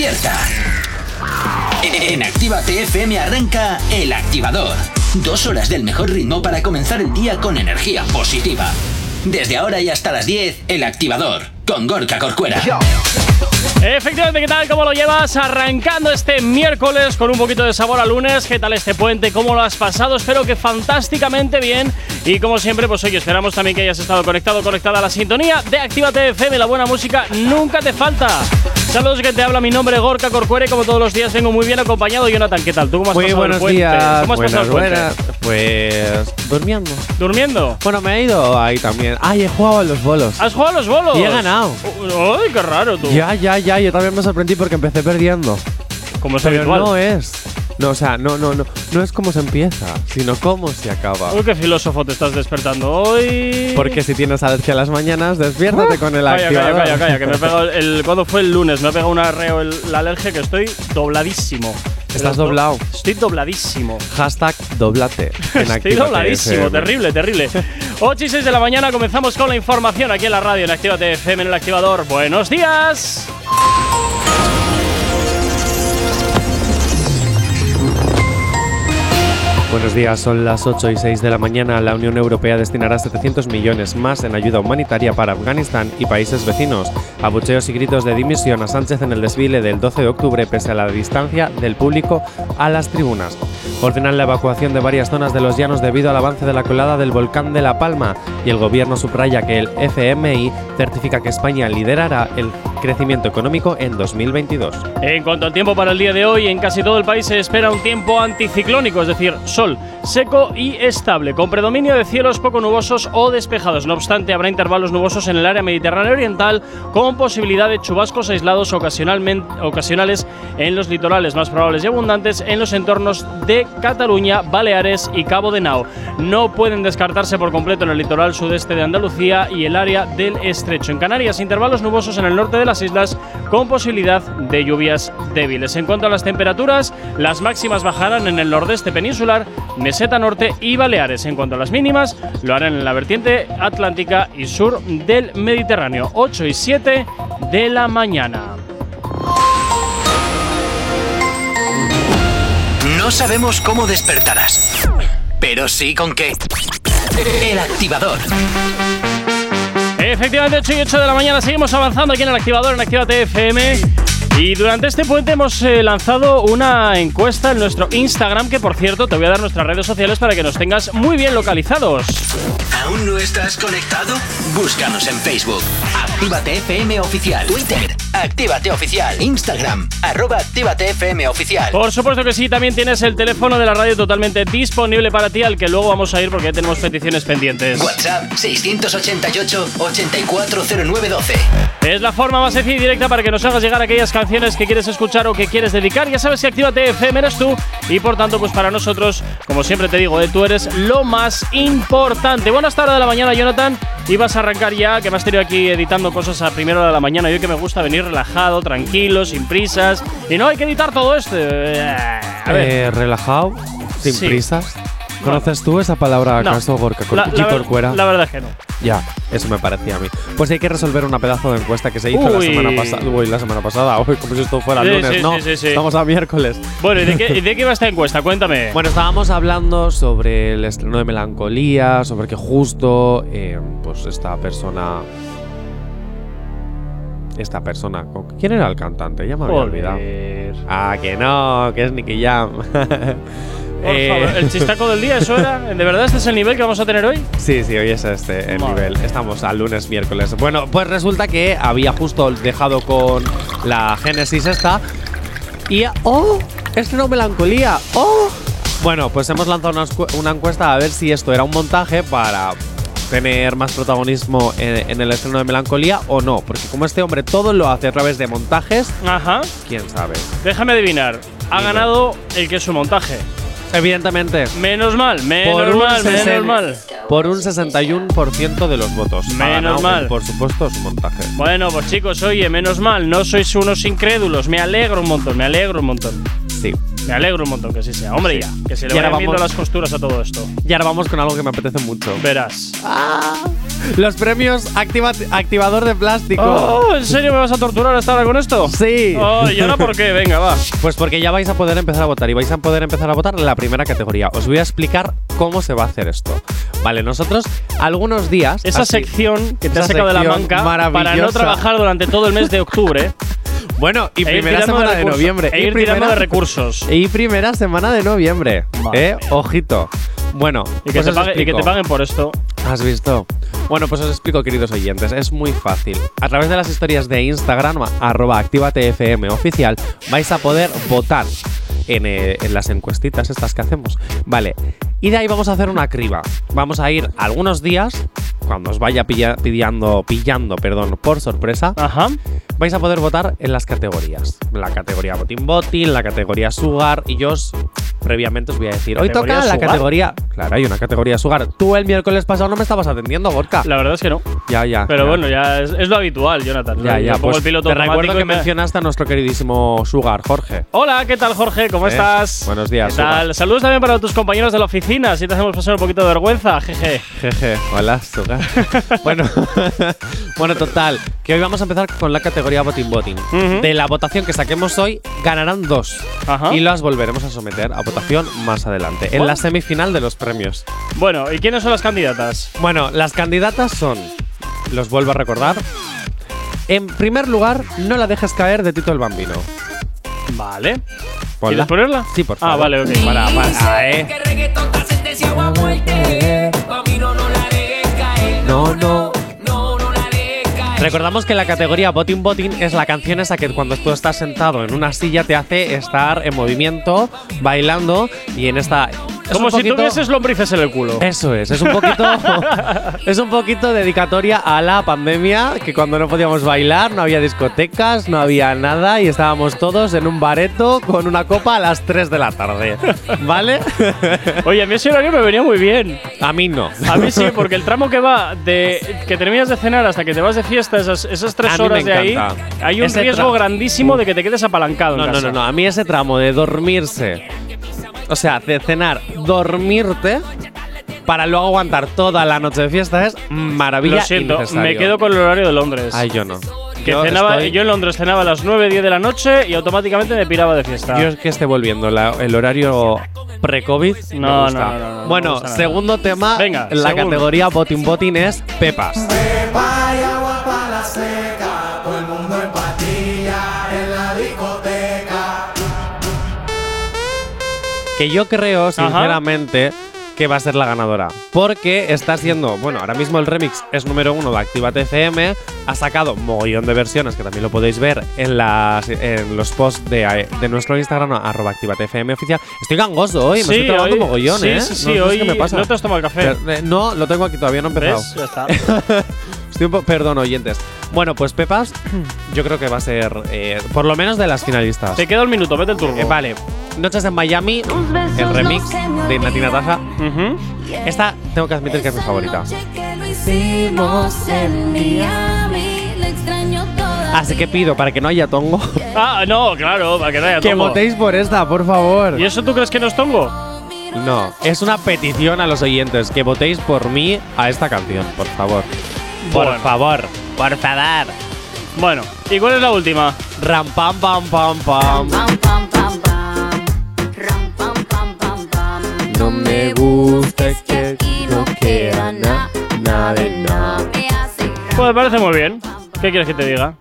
despierta. En Activa TFM arranca El Activador. Dos horas del mejor ritmo para comenzar el día con energía positiva. Desde ahora y hasta las 10, El Activador, con Gorka Corcuera. Efectivamente, ¿qué tal? ¿Cómo lo llevas? Arrancando este miércoles con un poquito de sabor a lunes. ¿Qué tal este puente? ¿Cómo lo has pasado? Espero que fantásticamente bien. Y como siempre, pues hoy esperamos también que hayas estado conectado, conectada a la sintonía de Actívate FM. La buena música nunca te falta. Saludos que te habla mi nombre Gorka Corcuere, como todos los días vengo muy bien acompañado. Jonathan, ¿qué tal? ¿Tú cómo has muy pasado buenos el puente? días. ¿Cómo has buenas, pasado el puente? buenas. Pues durmiendo. ¿Durmiendo? Bueno, me he ido ahí también. Ay, he jugado a los bolos. ¿Has jugado a los bolos? Y he ganado. ¡Ay, qué raro tú! Ya, ya, ya. Yo también me sorprendí porque empecé perdiendo. Como es Pero habitual. no es. No, o sea, no, no, no. No es cómo se empieza, sino cómo se acaba. Uy, qué filósofo te estás despertando hoy. Porque si tienes alergia a las mañanas, despiértate con el Calla, activador. calla, calla, calla, que me he pegado el, ¿Cuándo fue el lunes? Me ha pegado un arreo el- la alergia que estoy dobladísimo. Estás do- doblado. Estoy dobladísimo. Hashtag doblate. en Estoy dobladísimo, FM. terrible, terrible. 8 y 6 de la mañana comenzamos con la información aquí en la radio en Actívate FM en el activador. Buenos días. Buenos días, son las 8 y 6 de la mañana. La Unión Europea destinará 700 millones más en ayuda humanitaria para Afganistán y países vecinos. Abucheos y gritos de dimisión a Sánchez en el desfile del 12 de octubre pese a la distancia del público a las tribunas. Ordenan la evacuación de varias zonas de los llanos debido al avance de la colada del volcán de La Palma y el gobierno subraya que el FMI certifica que España liderará el crecimiento económico en 2022. En cuanto al tiempo para el día de hoy, en casi todo el país se espera un tiempo anticiclónico, es decir, sol seco y estable, con predominio de cielos poco nubosos o despejados. No obstante, habrá intervalos nubosos en el área mediterránea oriental, con posibilidad de chubascos aislados ocasionalmente, ocasionales en los litorales más probables y abundantes en los entornos de Cataluña, Baleares y Cabo de Nao. No pueden descartarse por completo en el litoral sudeste de Andalucía y el área del estrecho. En Canarias, intervalos nubosos en el norte de las islas, con posibilidad de lluvias débiles. En cuanto a las temperaturas, las máximas bajarán en el nordeste peninsular, meseta norte y Baleares. En cuanto a las mínimas, lo harán en la vertiente atlántica y sur del Mediterráneo, 8 y 7 de la mañana. No sabemos cómo despertarás, pero sí con qué. El Activador. Efectivamente, 8 y 8 de la mañana seguimos avanzando aquí en el activador en Actívate FM. Y durante este puente hemos eh, lanzado una encuesta en nuestro Instagram, que por cierto te voy a dar nuestras redes sociales para que nos tengas muy bien localizados. ¿Aún no estás conectado? Búscanos en Facebook. Actívate FM Oficial. Twitter. Actívate Oficial. Instagram. Arroba Actívate FM Oficial. Por supuesto que sí, también tienes el teléfono de la radio totalmente disponible para ti, al que luego vamos a ir porque ya tenemos peticiones pendientes. WhatsApp 688-840912. Es la forma más sencilla y directa para que nos hagas llegar aquellas canciones que quieres escuchar o que quieres dedicar. Ya sabes que Actívate FM eres tú y por tanto, pues para nosotros, como siempre te digo, eh, tú eres lo más importante. Bueno, hasta hora de la mañana, Jonathan, ibas a arrancar ya, que me has tenido aquí editando cosas a primera hora de la mañana. Yo que me gusta venir relajado, tranquilo, sin prisas. Y no hay que editar todo esto. Eh, A ver. Eh, relajado, sin Sí. prisas. ¿Conoces tú esa palabra No. acaso, Gorka la, la ver- la verdad es que no. Ya, eso me parecía a mí. Pues hay que resolver una pedazo de encuesta que se hizo la Uy. semana pasada. Uy, la semana pasada. Como si esto fuera Sí, lunes. sí, no, sí, sí, sí. estamos a miércoles. Bueno, ¿y de qué, y de qué iba esta encuesta? Cuéntame. Bueno, estábamos hablando sobre el estreno de Melancolía, sobre que justo, eh, pues esta persona... Esta persona... ¿Quién era el cantante? Ya me había olvidado. Ah, que no, que es Nicky Jam. Por Eh, favor, el chistaco del día, ¿eso era? ¿De verdad este es el nivel que vamos a tener hoy? Sí, sí, hoy es este el Madre nivel. Estamos al lunes, miércoles. Bueno, pues resulta que había justo dejado con la Génesis esta. Y. ¡Oh! Estreno Melancolía. ¡Oh! Bueno, pues hemos lanzado una encuesta a ver si esto era un montaje para tener más protagonismo en, en el estreno de Melancolía o no. Porque como este hombre todo lo hace a través de montajes, Ajá. quién sabe. Déjame adivinar. Ha ganado el que es su montaje. Evidentemente. Menos mal, menos mal, menos mal. por un 61% de los votos. Menos mal. Por supuesto, su montaje. Bueno, pues chicos, oye, menos mal, no sois unos incrédulos. Me alegro un montón, me alegro un montón. Sí. Me alegro un montón que sí sea. Hombre, ya, que se le vayan viendo las costuras a todo esto. Y ahora vamos con algo que me apetece mucho. Verás. Los premios activa- activador de plástico. Oh, ¿En serio me vas a torturar hasta ahora con esto? Sí. Oh, ¿Y ahora por qué? Venga, va. Pues porque ya vais a poder empezar a votar y vais a poder empezar a votar la primera categoría. Os voy a explicar cómo se va a hacer esto. Vale, nosotros algunos días. Esa así- sección que te has sacado de la manca para no trabajar durante todo el mes de octubre Bueno, y e primera semana de, noviembre. E y ir tirando primera- de recursos. Y primera semana de noviembre. Madre ¿Eh? Ojito. Bueno, Y que, pues pague- y que te paguen por esto. ¿Has visto? Bueno, pues os explico, queridos oyentes. Es muy fácil. A través de las historias de Instagram, arroba activatefm oficial, vais a poder votar en, eh, en las encuestitas estas que hacemos. Vale. Y de ahí vamos a hacer una criba. Vamos a ir algunos días, cuando os vaya pilla- pillando, pillando perdón, por sorpresa, Ajá. vais a poder votar en las categorías. La categoría Botín Botín, la categoría Sugar y yo os, previamente os voy a decir, hoy ¿Categoría toca la Sugar? categoría... Claro, hay una categoría Sugar. Tú el miércoles pasado no me estabas atendiendo, Gorka. La verdad es que no. Ya, ya. Pero ya. bueno, ya es, es lo habitual, Jonathan. Ya, ya. Pues el piloto te recuerdo que me- mencionaste a nuestro queridísimo Sugar, Jorge. Hola, ¿qué tal, Jorge? ¿Cómo ¿Eh? estás? Buenos días, ¿Qué tal? Saludos también para tus compañeros de la oficina, si te hacemos pasar un poquito de vergüenza, jeje. Jeje, hola, Sugar. bueno, bueno, total, que hoy vamos a empezar con la categoría Botín. Ujú. De la votación que saquemos hoy, ganarán dos. Ajá. Y las volveremos a someter a votación más adelante, en la semifinal de los premios. Bueno, ¿y quiénes son las candidatas? Bueno, las candidatas son, los vuelvo a recordar. En primer lugar, no la dejes caer de Tito el Bambino. Vale. Ponla. ¿Quieres ponerla? Sí, por Ah, favor. vale, ok. Para, para, eh. Que reggaetón está sentenciado a muerte. Bambino, no. No, no. No, no la dejes caer. Recordamos que la categoría Botín Botín es la canción esa que cuando tú estás sentado en una silla te hace estar en movimiento, bailando y en esta. Como si poquito- tuvieses lombrices en el culo. Eso es, es un poquito. es un poquito dedicatoria a la pandemia, que cuando no podíamos bailar, no había discotecas, no había nada y estábamos todos en un bareto con una copa a las 3 de la tarde. ¿Vale? Oye, a mí ese horario me venía muy bien. a mí no. A mí sí, porque el tramo que va de que terminas de cenar hasta que te vas de fiesta, esas, esas tres A horas de ahí, hay un Ese riesgo grandísimo de que te quedes apalancado. No, en no, casa. no, no. A mí ese tramo de dormirse, o sea, de cenar, dormirte, para luego aguantar toda la noche de fiesta es maravilla. Lo siento, me quedo con el horario de Londres. Ay, yo no. que yo, cenaba, estoy- yo en Londres cenaba a las 9, 10 de la noche y automáticamente me piraba de fiesta. yo es que esté volviendo la- el horario pre-COVID. No, no, no, bueno, segundo tema, Venga, en la segundo. categoría Botín Botín es Pepas. Que yo creo, sinceramente, que va a ser la ganadora. Porque está siendo, bueno, ahora mismo el remix es número uno de Activate FM. Ha sacado mogollón de versiones, que también lo podéis ver en, las, en los posts de, de nuestro Instagram, arroba FM oficial. Estoy gangoso hoy, me Sí, estoy trabajando hoy- mogollón, sí, ¿eh? sí, sí, no, hoy qué me pasa. no te has tomado el café. Eh, no, lo tengo aquí todavía, no he empezado. ¿Ves? Ya está. Estoy un po- perdón, oyentes. Bueno, pues Pepas, yo creo que va a ser, eh, por lo menos de las finalistas. Te queda un minuto, vete el turbo. Eh, vale, Noches en Miami, el remix de Nati Natasha. Ujú. Esta tengo que admitir que es mi favorita. Así que pido, para que no haya tongo, Ah, no, claro, para que no haya que tongo. votéis por esta, por favor. ¿Y eso tú crees que no es tongo? No, es una petición a los oyentes, que votéis por mí a esta canción, por favor. Por Bueno. favor, por favor. Bueno, ¿y cuál es la última? Ram pam pam pam pam. No me gusta que no quiera na- nada de nada. Pues me parece muy bien. ¿Qué quieres que te diga?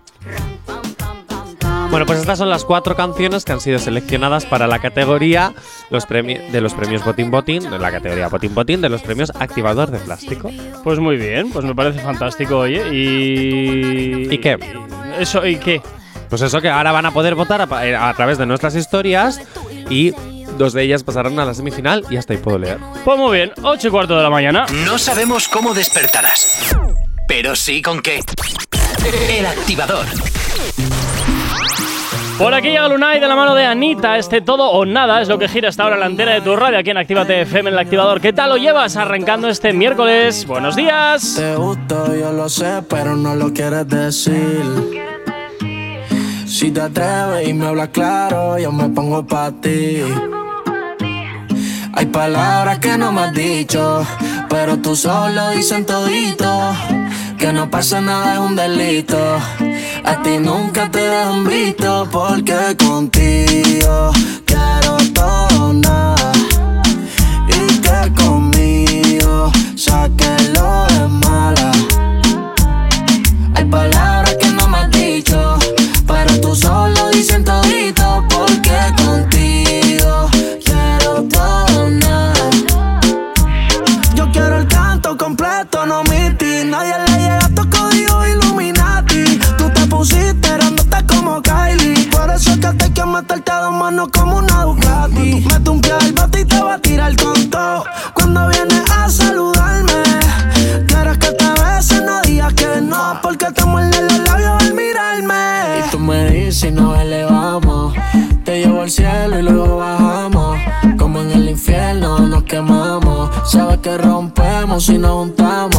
Bueno, pues estas son las cuatro canciones que han sido seleccionadas para la categoría los de los premios Botín Botín, de la categoría Botín Botín, de los premios Activador de Plástico. Pues muy bien, pues me parece fantástico, oye. Y. ¿Y qué? Eso, ¿y qué? Pues eso que ahora van a poder votar a, eh, a través de nuestras historias y dos de ellas pasarán a la semifinal y hasta ahí puedo leer. Pues muy bien, 8 y cuarto de la mañana. No sabemos cómo despertarás, pero sí con qué. El activador. Por aquí llega Lunay de la mano de Anita. Este todo o nada es lo que gira hasta ahora la antena de tu radio aquí en Actívate FM en el activador. ¿Qué tal lo llevas arrancando este miércoles? Buenos días. Te gusto, yo lo sé, pero no lo quieres decir. Si te atreves y me hablas claro, yo me pongo pa' ti. Hay palabras que no me has dicho, Pero tú solo dicen todito. Que no pasa nada es un delito. A ti nunca te dejan visto. Porque contigo quiero todo nada. Y que conmigo que te quiero meterte a dos manos como una Ducati. Mete un al bote y te va a tirar con todo. Cuando vienes a saludarme, quieres que te bese, no digas que no. Porque te muerde los labios al mirarme. Y tú me dices nos elevamos. Te llevo al cielo y luego bajamos. Como en el infierno nos quemamos. Sabes que rompemos y nos juntamos.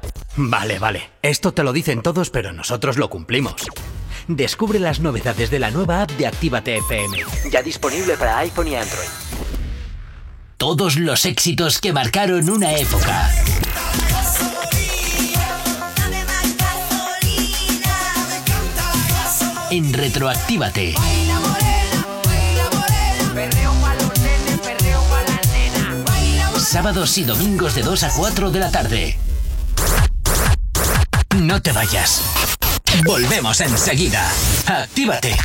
Vale, vale. Esto te lo dicen todos, pero nosotros lo cumplimos. Descubre las novedades de la nueva app de Actívate FM. Ya disponible para iPhone y Android. Todos los éxitos que marcaron una época. En Retroactívate. Sábados y domingos de 2 a 4 de la tarde. No te vayas. Volvemos enseguida. Actívate.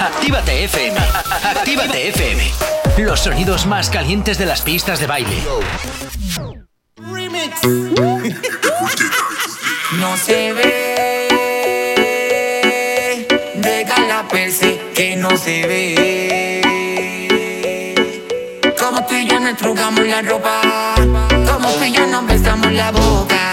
Actívate FM. Actívate FM. Los sonidos más calientes de las pistas de baile. No se ve. Deja la perse que no se ve. Como tú y yo nos trugamos la ropa. Como tú y yo nos besamos la boca.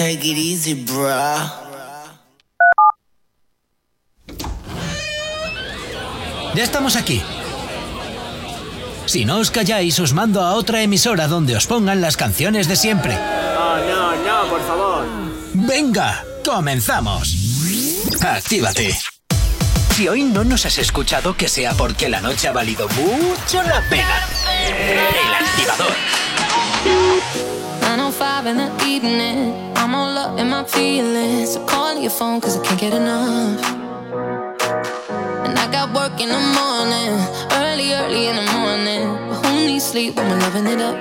Take it easy, bruh. Ya estamos aquí. Si no os calláis, os mando a otra emisora donde os pongan las canciones de siempre. No, no, no, por favor. Venga, comenzamos. Actívate. Si hoy no nos has escuchado, que sea porque la noche ha valido mucho la pena. El activador. I'm all up in my feelings. So calling your phone cause I can't get enough. And I got work in the morning, early, early in the morning. But who needs sleep when we're loving it up?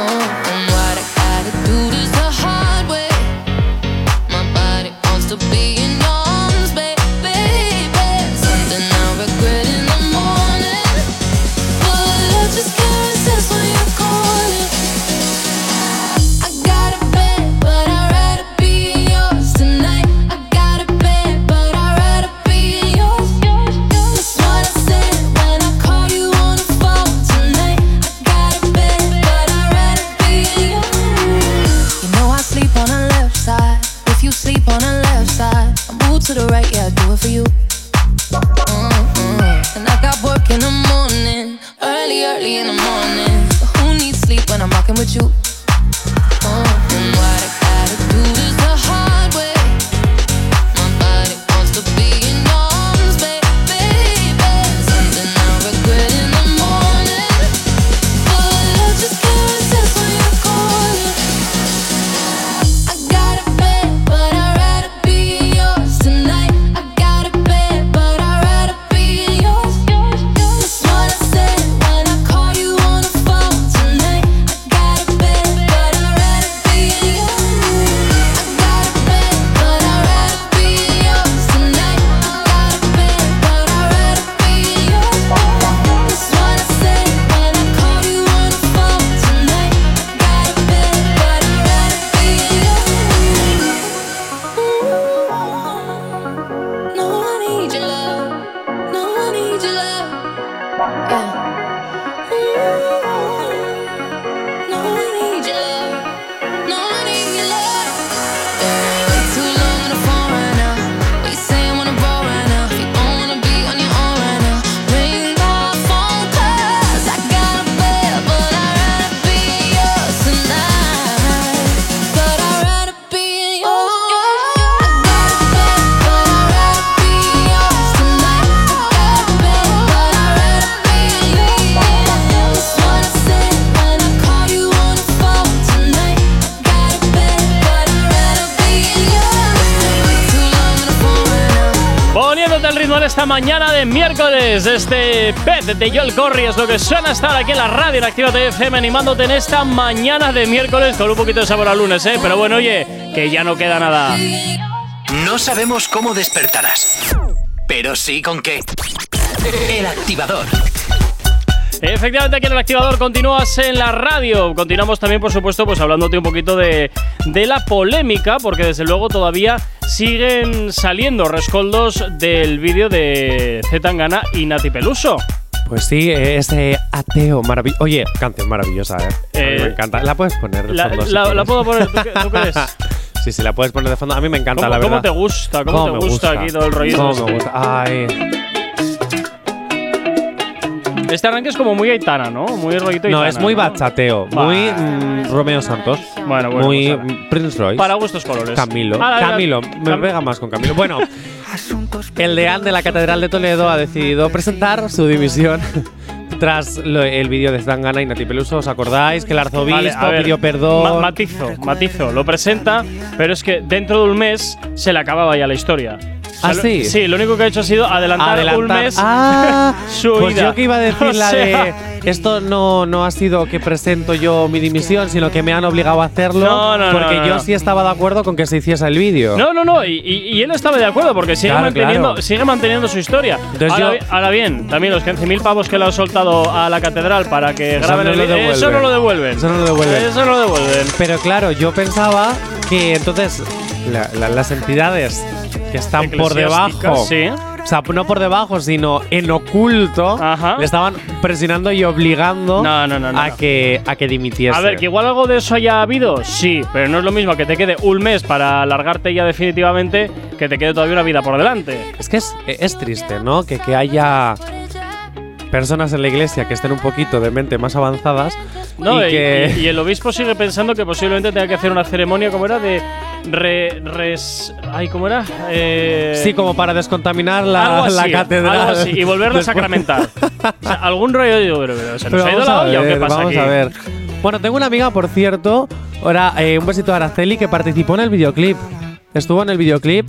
Oh, and what I gotta do this the hard way. My body wants to be. for you. Mm-hmm. And I got work in the morning, early, early in the morning. But who needs sleep when I'm rocking with you? Este pet de Joel Corry es lo que suena estar aquí en la radio en Actívate FM animándote en esta mañana de miércoles con un poquito de sabor a lunes, ¿eh? Pero bueno, oye, que ya no queda nada. No sabemos cómo despertarás, pero sí con qué. El activador. Efectivamente, aquí en el activador continúas en la radio. Continuamos también, por supuesto, pues hablándote un poquito de, de la polémica, porque desde luego todavía siguen saliendo rescoldos del vídeo de Zetangana y Nati Peluso. Pues sí, ese ateo maravilloso. Oye, canción maravillosa, ¿eh? Eh, me encanta. La puedes poner de La, fondo. si la- la quieres. puedo poner, ¿tú, tú crees? sí, sí, la puedes poner de fondo. A mí me encanta, ¿Cómo, la cómo verdad. te gusta? ¿Cómo, te me gusta, aquí todo el rollo? ¿Cómo este? me gusta? Ay. Este arranque es como muy aitana, ¿no? Muy rollito No, aitana, es muy ¿no? bachateo. Muy mm, Romeo Santos. Bueno, bueno, muy pues mm, Prince Royce. Para gustos colores. Camilo. Camilo. Me Cam- pega más con Camilo. Bueno, el deán de la Catedral de Toledo ha decidido presentar su dimisión tras lo- el vídeo de Zangana y Nati Peluso. ¿Os acordáis que el arzobispo Vale, a ver, pidió perdón? ma- matizo, matizo. Lo presenta, pero es que dentro de un mes se le acababa ya la historia. O sea, ¿Ah, lo- sí? Sí, lo único que ha hecho ha sido adelantar, un Adelantar. mes Ah, su pues ida. yo que iba a decir O la sea, de esto no, no ha sido que presento yo mi dimisión, sino que me han obligado a hacerlo. No, no, porque no, yo sí estaba de acuerdo con que se hiciese el vídeo. No, no, no, y, y- y él estaba de acuerdo porque sigue, Claro, manteniendo, claro. sigue manteniendo su historia. Ahora, yo- ahora bien, también los 15.000 pavos que le han soltado a la catedral para que graben el vídeo, eso no lo devuelven. Eso no lo devuelven. Eso no lo devuelven. Pero claro, yo pensaba que entonces la- la- las entidades que están por debajo, sí. o sea, no por debajo, sino en oculto, Ajá. le estaban presionando y obligando No, no, no, no, a. Que, a que dimitiese. A ver, que igual algo de eso haya habido, sí, pero no es lo mismo que te quede un mes para largarte ya definitivamente que te quede todavía una vida por delante. Es que es, es triste, ¿no? Que, que haya personas en la iglesia que estén un poquito de mente más avanzadas No, y y, que… y- y el obispo sigue pensando que posiblemente tenga que hacer una ceremonia, como era? De. Re, res, ay, ¿cómo era? Eh, sí, como para descontaminar la, así, la catedral. algo así, y volverlo a sacramentar. o sea, algún rollo digo, pero, pero ¿se nos Pero ha ido vamos la a olla o qué ver, pasa vamos aquí? a ver. Bueno, tengo una amiga, por cierto, ahora eh, un besito a Araceli, que participó en el videoclip. Estuvo en el videoclip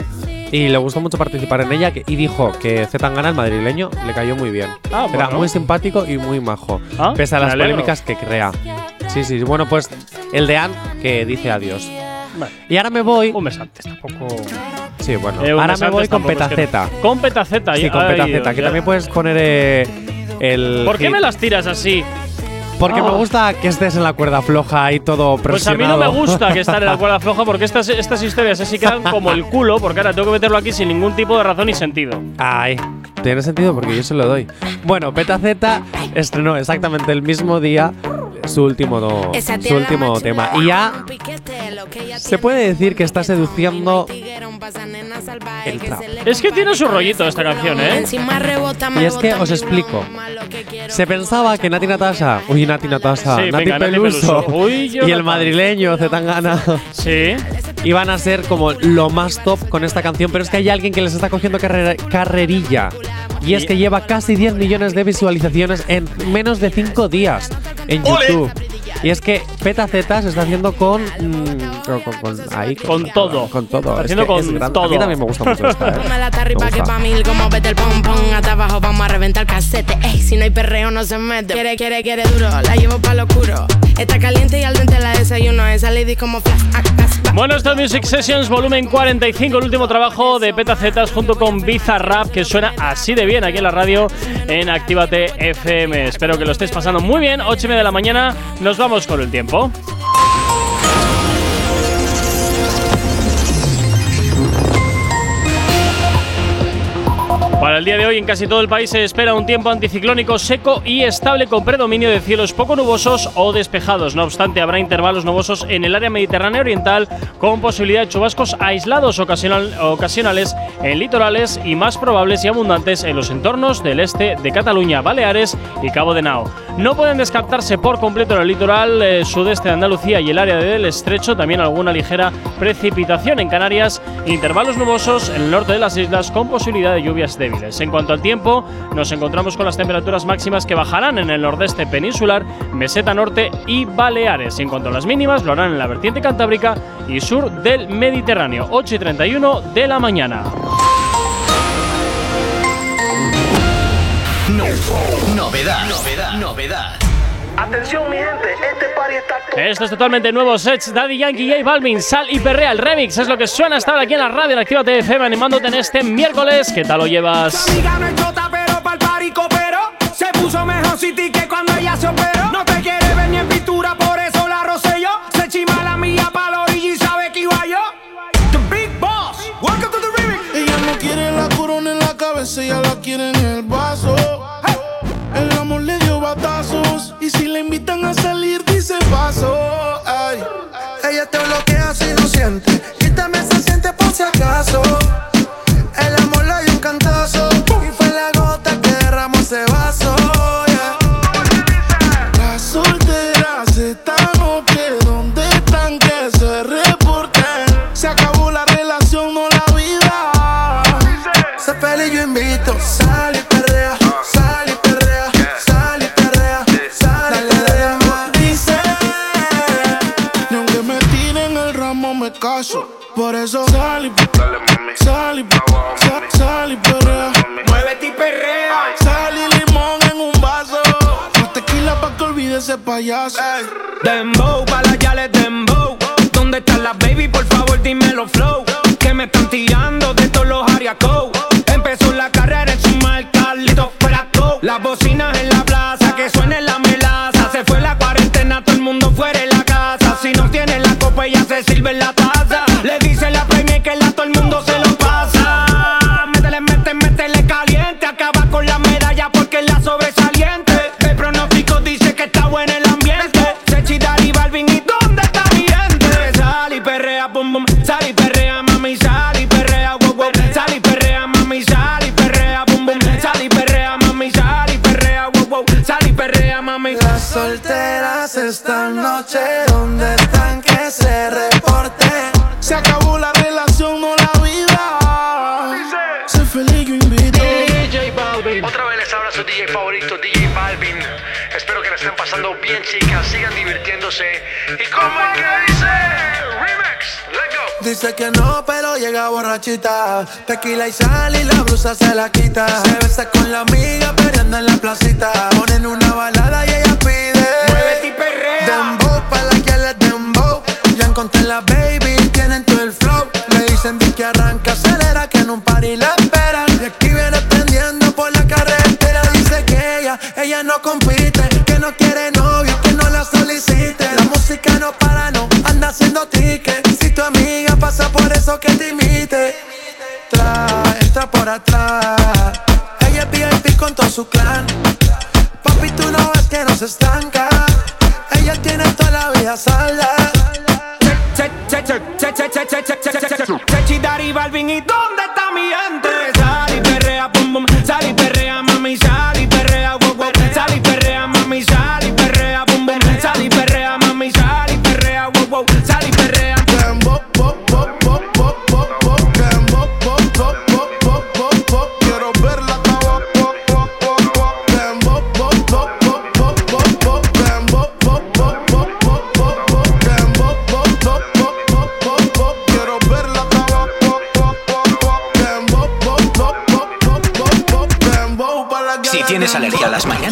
y le gustó mucho participar en ella que- y dijo que Zetangana, el madrileño, le cayó muy bien. Ah, Era bueno. muy simpático y muy majo, Ah, pese a las polémicas que crea. Sí, sí, bueno, pues el de Anne que dice adiós. Vale, Y ahora me voy. un mes antes tampoco. Sí, bueno. Eh, ahora me voy con tampoco es que Petaceta. no. Con petaceta, Sí, con Petaceta, que ya. también puedes poner eh, el. ¿Por qué me las tiras así? Porque me Ah. gusta que estés en la cuerda floja y todo Pues a presionado. mí no me gusta que estar en la cuerda floja porque estas, estas historias así quedan como el culo, porque ahora tengo que meterlo aquí sin ningún tipo de razón y sentido. Ay, tiene sentido porque yo se lo doy. Bueno, Petaceta estrenó exactamente el mismo día su último, su último tema. Y ya se puede decir que está seduciendo el trap. Es que tiene su rollito esta canción, ¿eh? Y es que os explico. Se pensaba que Nati Natasha, uy, Nati Natasha, Sí, Nati venga, Nati Peluso. Uy, yo y el madrileño Zetangana Sí. Iban a ser como lo más top con esta canción, pero es que hay alguien que les está cogiendo carrerilla. Y es Y- que lleva casi 10 millones de visualizaciones en menos de 5 días en YouTube. Y es que Peta Z se está haciendo con. mm, con, con- con- ahí, Con todo. Con todo. Está Es haciendo que con es grande. A mí todo. también me gusta mucho esta. ¿eh? Ponme la Me tarripa que gusta. pa' mil como vete el pom pom Hasta abajo vamos a reventar casete Ey, si no hay perreo no se mete Quiere, quiere, quiere duro, la llevo pa' lo oscuro Está caliente y al dente la desayuno Esa lady como flash, ah. Bueno, esto es Music Sessions volumen 45, el último trabajo de Peta Zetas junto con Bizarrap, que suena así de bien aquí en la radio en Actívate FM. Espero que lo estéis pasando muy bien. 8 y media de la mañana, nos vamos con el tiempo. Para el día de hoy en casi todo el país se espera un tiempo anticiclónico seco y estable con predominio de cielos poco nubosos o despejados. No obstante, habrá intervalos nubosos en el área mediterránea oriental con posibilidad de chubascos aislados ocasional- ocasionales en litorales y más probables y abundantes en los entornos del este de Cataluña, Baleares y Cabo de Nao. No pueden descartarse por completo en el litoral eh, sudeste de Andalucía y el área del estrecho también alguna ligera precipitación en Canarias, Intervalos nubosos en el norte de las islas con posibilidad de lluvias débiles. En cuanto al tiempo, nos encontramos con las temperaturas máximas que bajarán en el nordeste peninsular, meseta norte y Baleares. En cuanto a las mínimas, lo harán en la vertiente cantábrica y sur del Mediterráneo, 8 y 31 de la mañana. Novedad. Novedad. Novedad. Atención mi gente, este party está. Esto es totalmente nuevo. Sets, Daddy Yankee, J Balvin, Sal y Perrea. El remix es lo que suena hasta ahora aquí en la radio en Activa TFM animándote en este miércoles. ¿Qué tal lo llevas? amiga no es chota, pero pa'l party cooperó. Se puso mejor City que cuando ella se operó. No te quiere ver ni en pintura, por eso la rocé yo. Se chima la mía pa' la orilla y sabe que iba yo. The Big Boss, welcome to the remix. Ella no quiere la corona en la cabeza, ella la quiere en el vaso. Y si le invitan a salir dice paso. Ay. Ella te bloquea si no siente. Quítame se siente por si acaso. Ese payaso. Dembow, pa' la yales dembow. ¿Dónde están las baby? Por favor, dímelo flow. Que me están tirando de todos los ariacos. Empezó la carrera en su marca, Carlitos Fraco. Las bocinas en la plaza, que suene la melaza. Se fue la cuarentena, todo el mundo fuera de la casa. Si no tiene la copa, ella se sirve la taza. Solteras esta noche, ¿dónde están que se reporten? Se acabó la relación, no la vida. Sé feliz, yo invito. DJ Balvin. Otra vez les habla su DJ favorito, DJ Balvin. Espero que la estén pasando bien, chicas. Sigan divirtiéndose. ¿Y cómo Dice que no, pero llega borrachita. Tequila y sal y la blusa se la quita. Se besa con la amiga peleando en la placita. Ponen una balada y ella pide. Muévete y perrea. Dembow pa' la que le dembow. Ya encontré la baby, tienen todo el flow. Me dicen di que arranca, acelera, que en un party la esperan. Y aquí viene prendiendo por la carretera. Dice que ella, ella no compite, que no quiere novio, por eso que te imite. Trae, entra por atrás. Ella es VIP con todo su clan. Papi, tú no ves que no se estanca. Ella tiene toda la vida salda. Chechi, Dari, Balvin y ¿dónde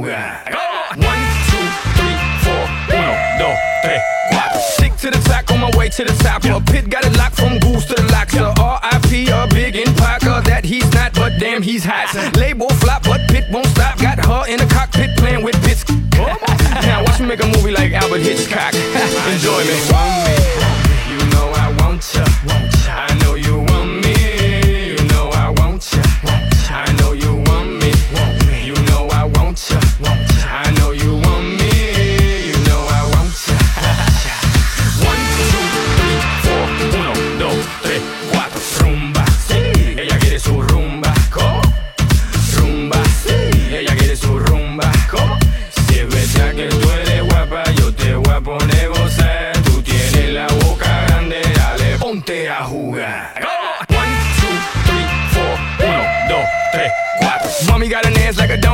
One, two, three, four, uno, dos, tres, cuatro. Stick to the track on my way to the top. A pit got it locked from goose to the locks. A R.I.P. a big in Parker that he's not, but damn he's hot. Label flop, but pit won't stop. Got her in the cockpit playing with bits. now watch me make a movie like Albert Hitchcock. Enjoy me. gozar.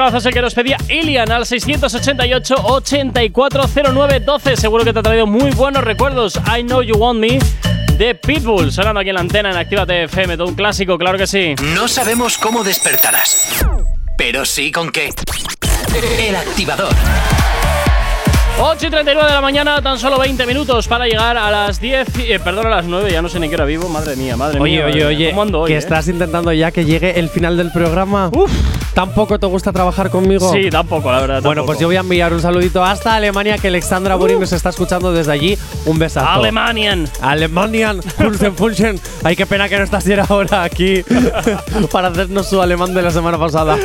Temazo es el que nos pedía Ilian al 688-840912. Seguro que te ha traído muy buenos recuerdos. I Know You Want Me de Pitbull. Sonando aquí en la antena en Actívate FM. Todo un clásico, claro que sí. No sabemos cómo despertarás, pero sí con qué. El activador. 8 y 39 de la mañana, tan solo 20 minutos para llegar a las 10. eh, perdón, a las 9, ya no sé ni qué hora vivo. Madre mía, madre Oye, mía. oye, madre mía. oye, ¿Cómo ando hoy, que eh? estás intentando ya que llegue el final del programa. Uf. ¿Tampoco te gusta trabajar conmigo? Sí, tampoco, la verdad. Bueno, pues yo voy a enviar un saludito hasta Alemania, que Alexandra Burin nos está escuchando desde allí. Un besazo. Alemanian. Alemanian, Funsen, Funsen. Ay, qué pena que no estás ayer ahora aquí para hacernos su alemán de la semana pasada.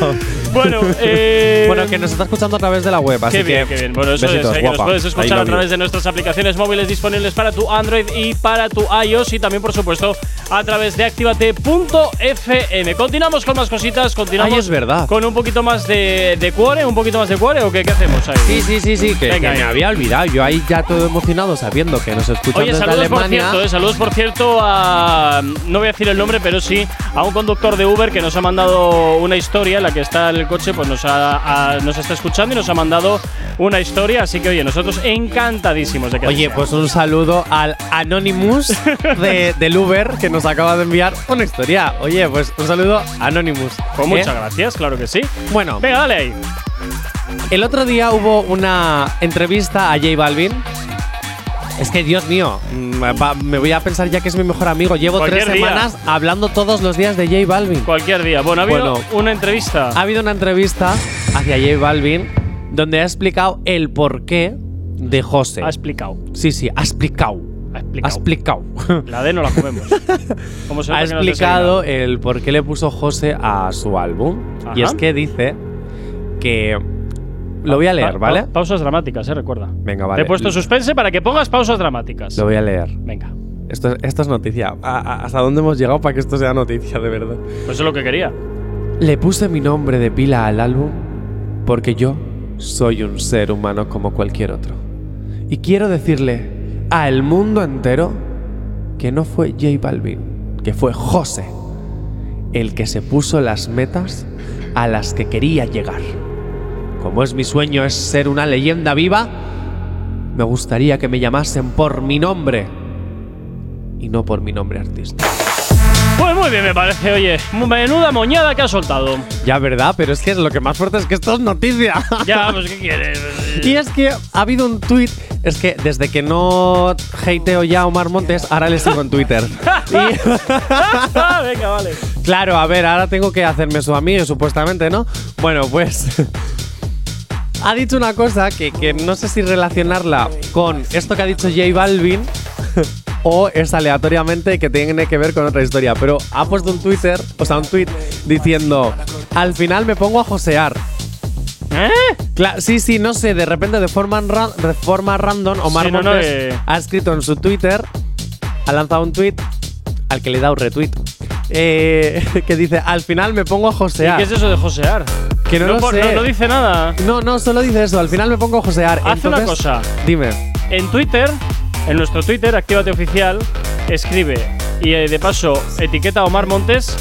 Bueno, eh, Bueno, que nos está escuchando a través de la web, así Qué bien, que. qué bien. Bueno, eso besitos, es, eh, que nos puedes escuchar a través de nuestras aplicaciones móviles disponibles para tu Android y para tu iOS y también, por supuesto, a través de activate.fm. Continuamos con más cositas, continuamos Ay, es verdad. Con un poquito más de, de cuore, un poquito más de cuore o qué, qué hacemos ahí. Sí, sí, sí, sí, que, Venga, que me había olvidado. Yo ahí ya todo emocionado sabiendo que nos escuchan Oye, desde saludos por cierto, eh, saludos por cierto a. No voy a decir el nombre, pero sí a un conductor de Uber que nos ha mandado una historia en la que está el coche, pues nos, ha- a- nos está escuchando y nos ha mandado una historia. Así que, oye, nosotros encantadísimos de que Oye, pues un saludo al Anonymous de, del Uber que nos acaba de enviar una historia. Oye, pues un saludo Anonymous. Pues ¿Eh? muchas gracias, claro que sí. Bueno, Venga, dale ahí. el otro día hubo una entrevista a J Balvin. Es que, Dios mío, mm, me voy a pensar ya que es mi mejor amigo. Llevo Cualquier tres día. semanas hablando todos los días de J Balvin. Cualquier día. Bueno, ha habido Bueno. una entrevista. Ha habido una entrevista hacia J Balvin donde ha explicado el porqué de José. Ha explicado. Sí, sí, ha explicado. Ha Ha explicado. explicado. La D no la comemos. Se ha no explicado desayunado. el por qué le puso José a su álbum. Y Ajá. es que dice que. Lo voy a leer, Pa- ¿vale? pa- pausas dramáticas, eh, recuerda. Venga, vale. Te he puesto suspense para que pongas pausas dramáticas. Lo voy a leer. Venga. Esto, esto es noticia. A- ¿Hasta dónde hemos llegado para que esto sea noticia, de verdad? Pues eso es lo que quería. Le puse mi nombre de pila al álbum porque yo soy un ser humano como cualquier otro. Y quiero decirle al mundo entero que no fue J Balvin, que fue José el que se puso las metas a las que quería llegar. Como es mi sueño es ser una leyenda viva, me gustaría que me llamasen por mi nombre y no por mi nombre artístico. Pues muy bien, me parece. Oye, menuda moñada que ha soltado. Ya, ¿verdad? Pero es que lo que más fuerte es que esto es noticia. Ya, pues ¿qué quieres? Y es que ha habido un tuit. Es que desde que no hateo ya a Omar Montes, ahora le sigo en Twitter. Venga, vale. claro, a ver, ahora tengo que hacerme su amigo, supuestamente, ¿no? Bueno, pues. ha dicho una cosa que, que no sé si relacionarla con esto que ha dicho J Balvin o es aleatoriamente que tiene que ver con otra historia. Pero ha puesto un Twitter, o sea, un tweet diciendo: Al final me pongo a josear. ¿Eh? Cla- sí, sí, no sé, de repente de forma, ra- de forma random, Omar Sí, no, no, Montes eh. ha escrito en su Twitter, ha lanzado un tweet al que le he dado retweet, eh, que dice, al final me pongo a ¿Y josear. qué es eso de josear? Que no, lo sé. no- no dice nada. No, no, solo dice eso, al final me pongo a josear. Haz una cosa. Dime. En Twitter, en nuestro Twitter, Actívate Oficial, escribe y eh, de paso etiqueta a Omar Montes.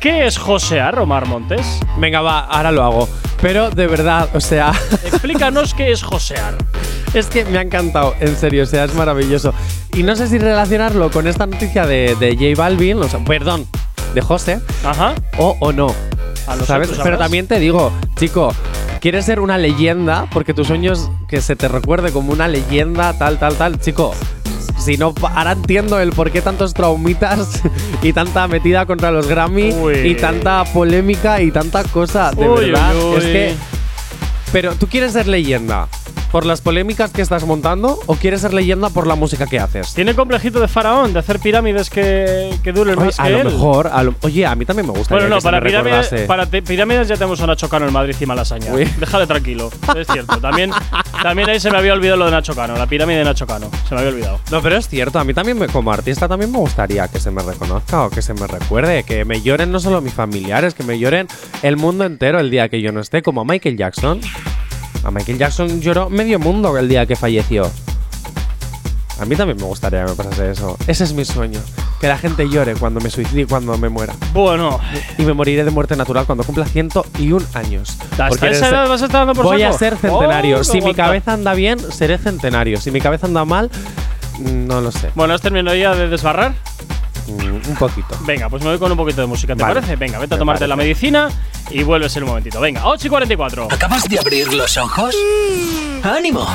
¿Qué es josear, Omar Montes? Venga, va, ahora lo hago. Pero de verdad, o sea, Explícanos qué es josear. es que me ha encantado, en serio, o sea, es maravilloso. Y no sé si relacionarlo con esta noticia de, de J Balvin, o sea, perdón, de José, Ajá. o, o no. A nosotros ¿Sabes? Pero también te digo, chico, quieres ser una leyenda porque tu sueño es que se te recuerde como una leyenda, tal, tal, tal. Chico, si no, ahora entiendo el por qué tantos traumitas y tanta metida contra los Grammy Uy. y tanta polémica y tanta cosa. De Uy, verdad, uy, es que. Pero, ¿tú quieres ser leyenda por las polémicas que estás montando o quieres ser leyenda por la música que haces? Tiene complejito de faraón de hacer pirámides que, que duren Oye, más a que lo él. mejor, a lo- oye, a mí también me gusta. Bueno, no, para pirámides, para te- pirámides ya tenemos a Nacho Cano en Madrid y Malasaña. Uy. Déjale tranquilo, es cierto. También, también ahí se me había olvidado lo de Nacho Cano, la pirámide de Nacho Cano. Se me había olvidado. No, pero es cierto, a mí también me- como artista también me gustaría que se me reconozca o que se me recuerde, que me lloren no solo mis familiares, que me lloren el mundo entero el día que yo no esté, como Michael Jackson. A Michael Jackson lloró medio mundo el día que falleció. A mí también me gustaría que me pasase eso. Ese es mi sueño. Que la gente llore cuando me suicide y cuando me muera. Bueno, Y me moriré de muerte natural cuando cumpla 101 años. Porque esa edad vas a estar dando por Voy a ser centenario. Oh, si mi cabeza anda bien, seré centenario. Si mi cabeza anda mal, no lo sé. Bueno, ¿has terminado ya de desbarrar? Un poquito. Venga, pues me voy con un poquito de música, ¿te Vale. parece? Venga, vete a Me tomarte la medicina y vuelves en un momentito. Venga, 8 y 44. ¿Acabas de abrir los ojos? ¡Ánimo!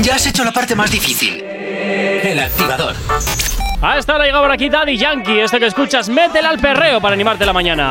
Ya has hecho la parte más difícil. El activador. A esta hora llega por aquí Daddy Yankee, este que escuchas, métela al perreo para animarte la mañana.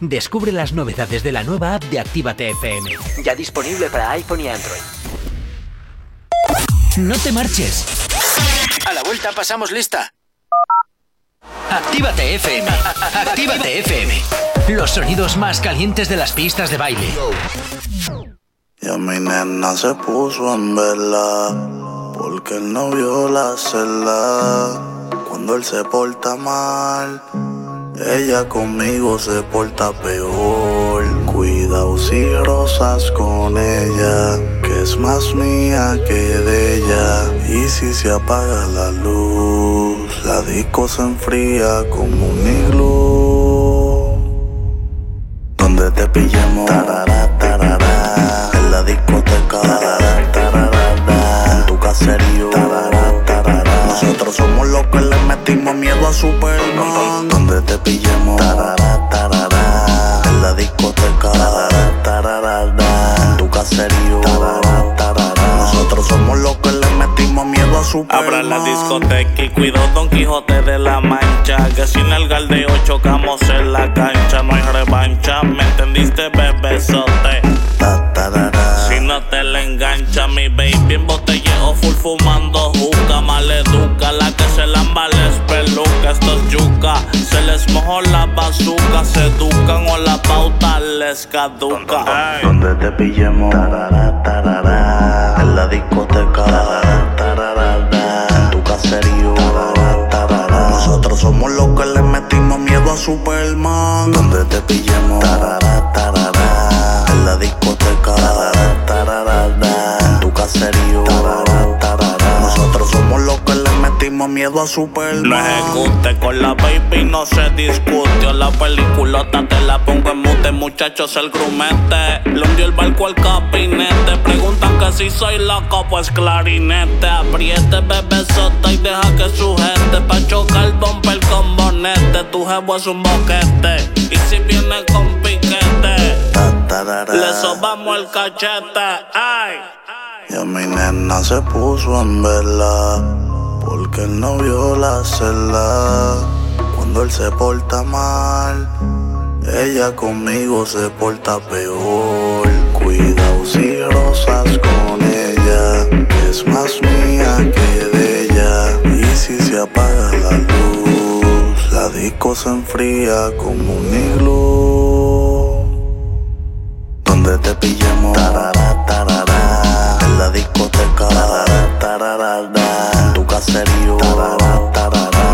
Descubre las novedades de la nueva app de Actívate FM. Ya disponible para iPhone y Android. No te marches. A la vuelta pasamos lista. Actívate FM. Actívate FM. Los sonidos más calientes de las pistas de baile. Ya mi nena se puso en vela porque el novio la cela. Cuando él se porta mal, ella conmigo se porta peor. Cuidado si rosas con ella, que es más mía que de ella. Y si se apaga la luz, la disco se enfría como un iglú. Donde te pillemos, tarara, tarara, en la discoteca, tarara, tarara, en tu caserío, tarara. Nosotros somos los que le metimos miedo a Superman. Donde te pillemos, tarara, tarara, en la discoteca, tarara, en tu caserío. Nosotros somos los que le metimos miedo a Superman. Abra la discoteca y cuido Don Quijote de la Mancha. Que sin el galdeo chocamos en la cancha. No hay revancha, ¿me entendiste, bebesote? Si no te la engancha, mi baby en full fumando juca. Maleduca, la que se lamba les peluca. Esto es yuca, se les mojó la bazuca. Se educan o la pauta les caduca. Donde te pillemos, tarara, tarara, en la discoteca, tarara, tarara, en tu caserío. Nosotros somos los que le metimos miedo a Superman. Donde te pillemos, tarara, tarara, miedo a Superman. Ejecute con la baby, no se discute. La peliculota te la pongo en mute, muchachos, el grumete. Le hundió el barco al capinete. Preguntan que si soy loco, pues clarinete. Apriete, bebé sota y deja que sujete. Pa' chocar el bumper con bonete. Tu jevo es un boquete. Y si viene con piquete, le sobamos el cachete. Ay. Ya mi nena se puso en vela porque el novio la cela. Cuando él se porta mal, ella conmigo se porta peor. Cuidado si rosas con ella, es más mía que de ella. Y si se apaga la luz, la disco se enfría como un iglú. Donde te pillemos, tarara, tarara, en la discoteca, tu caserío.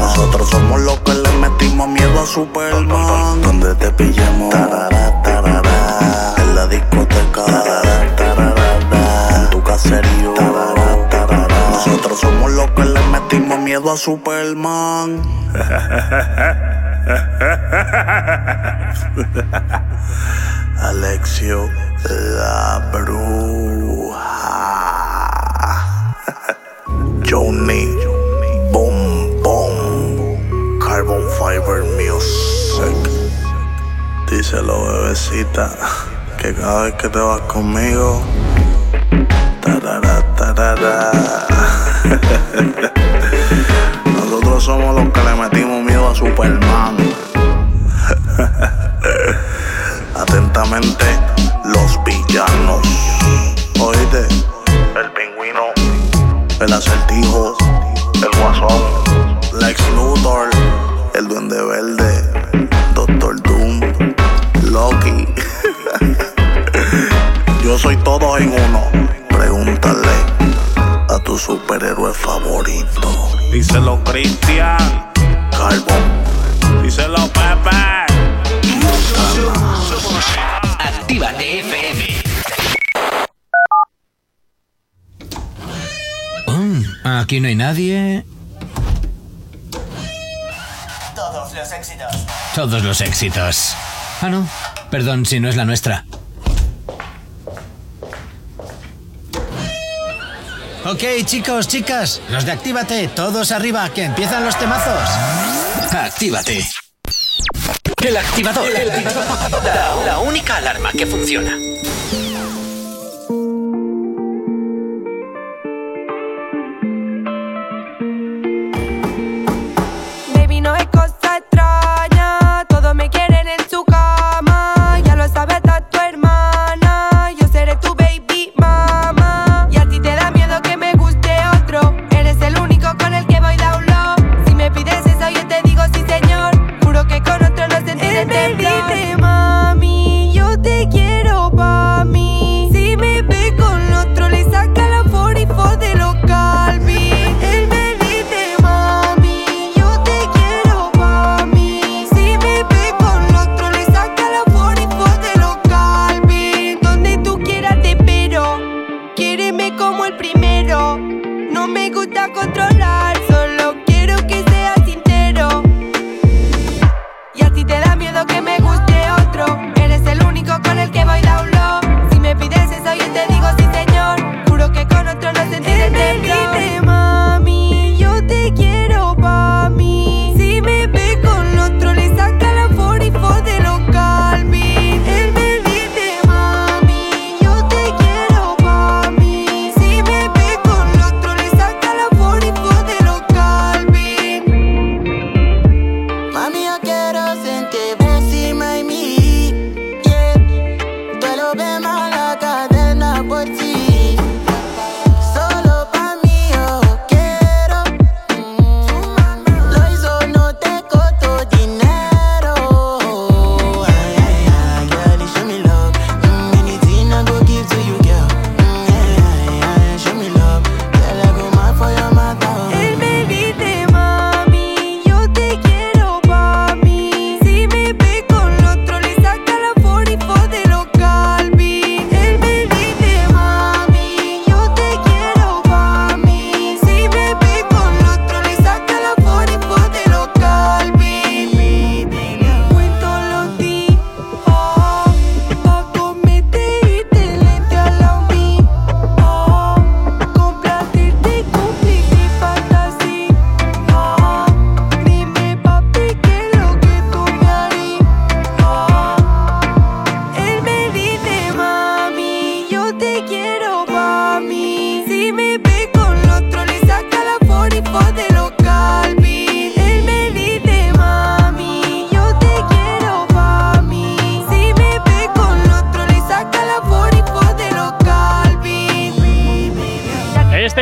Nosotros somos los que le metimos miedo a Superman. Donde te pillemos, en la discoteca, en tu caserío. Nosotros somos los que le metimos miedo a Superman. Alexio la bruja. Johnny Boom Boom Carbon Fiber Music. Díselo, bebecita, que cada vez que te vas conmigo, tarara, tarara. Nosotros somos los que le metimos miedo a Superman. Atentamente, los villanos. Oíste, el acertijo, aquí no hay nadie. Todos los éxitos. Todos los éxitos. Ah, no. Perdón si no es la nuestra. Ok, chicos, chicas, los de Actívate, todos arriba, que empiezan los temazos. Actívate. El activador. La, la única alarma que funciona.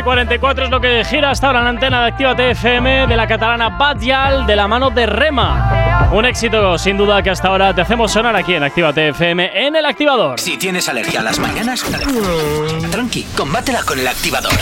7.44 es lo que gira hasta ahora en la antena de Activa TFM de la catalana Badial de la mano de Rema. Un éxito, sin duda, que hasta ahora te hacemos sonar aquí en Activa TFM en el activador. Si tienes alergia a las mañanas, mm. tranqui, combátela con el activador.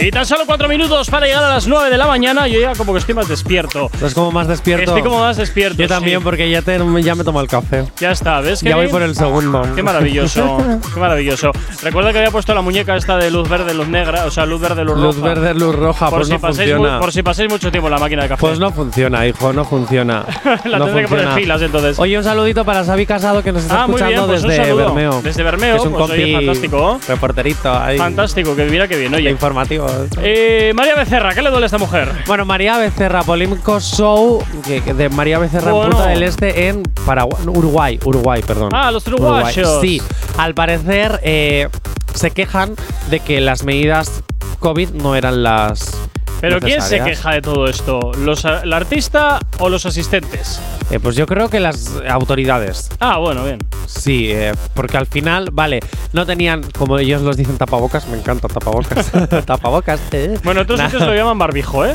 Y tan solo cuatro minutos para llegar a las 9 de la mañana. Yo ya como que estoy más despierto. Estás como más despierto. Estoy como más despierto. Yo también, sí. porque ya, te, ya me tomo el café. Ya está, ¿ves? Ya voy por el segundo. Qué maravilloso, qué maravilloso. Recuerda que había puesto la muñeca esta de luz verde, luz negra, o sea, luz verde, luz, Luz roja. verde, luz roja, por pues si no funciona. mu- por si pasáis mucho tiempo en la máquina de café. Pues no funciona, hijo, no funciona. La no tendré que poner funciona. pilas, entonces. Oye, un saludito para Xavi Casado que nos está Ah, muy escuchando bien, pues desde. Bermeo. Desde Bermeo, Que es un pues, oye, compi fantástico. reporterito ahí. Fantástico, que viviera que bien, oye. Informativo. Eh, María Becerra, ¿qué le duele a esta mujer? Bueno, María Becerra, polémico show que- que de María Becerra en Bueno. Punta del Este en Paraguay, Uruguay, Uruguay, perdón. Ah, los uruguayos. Sí, al parecer eh, se quejan de que las medidas COVID no eran las ¿Pero quién se queja de todo esto? ¿Los, ¿El artista o los asistentes? Eh, pues yo creo que las autoridades. Ah, bueno, bien. Sí, eh, porque al final, vale, no tenían, como ellos los dicen, tapabocas. Me encanta tapabocas. tapabocas. eh. Bueno, otros sitios lo llaman barbijo, ¿eh?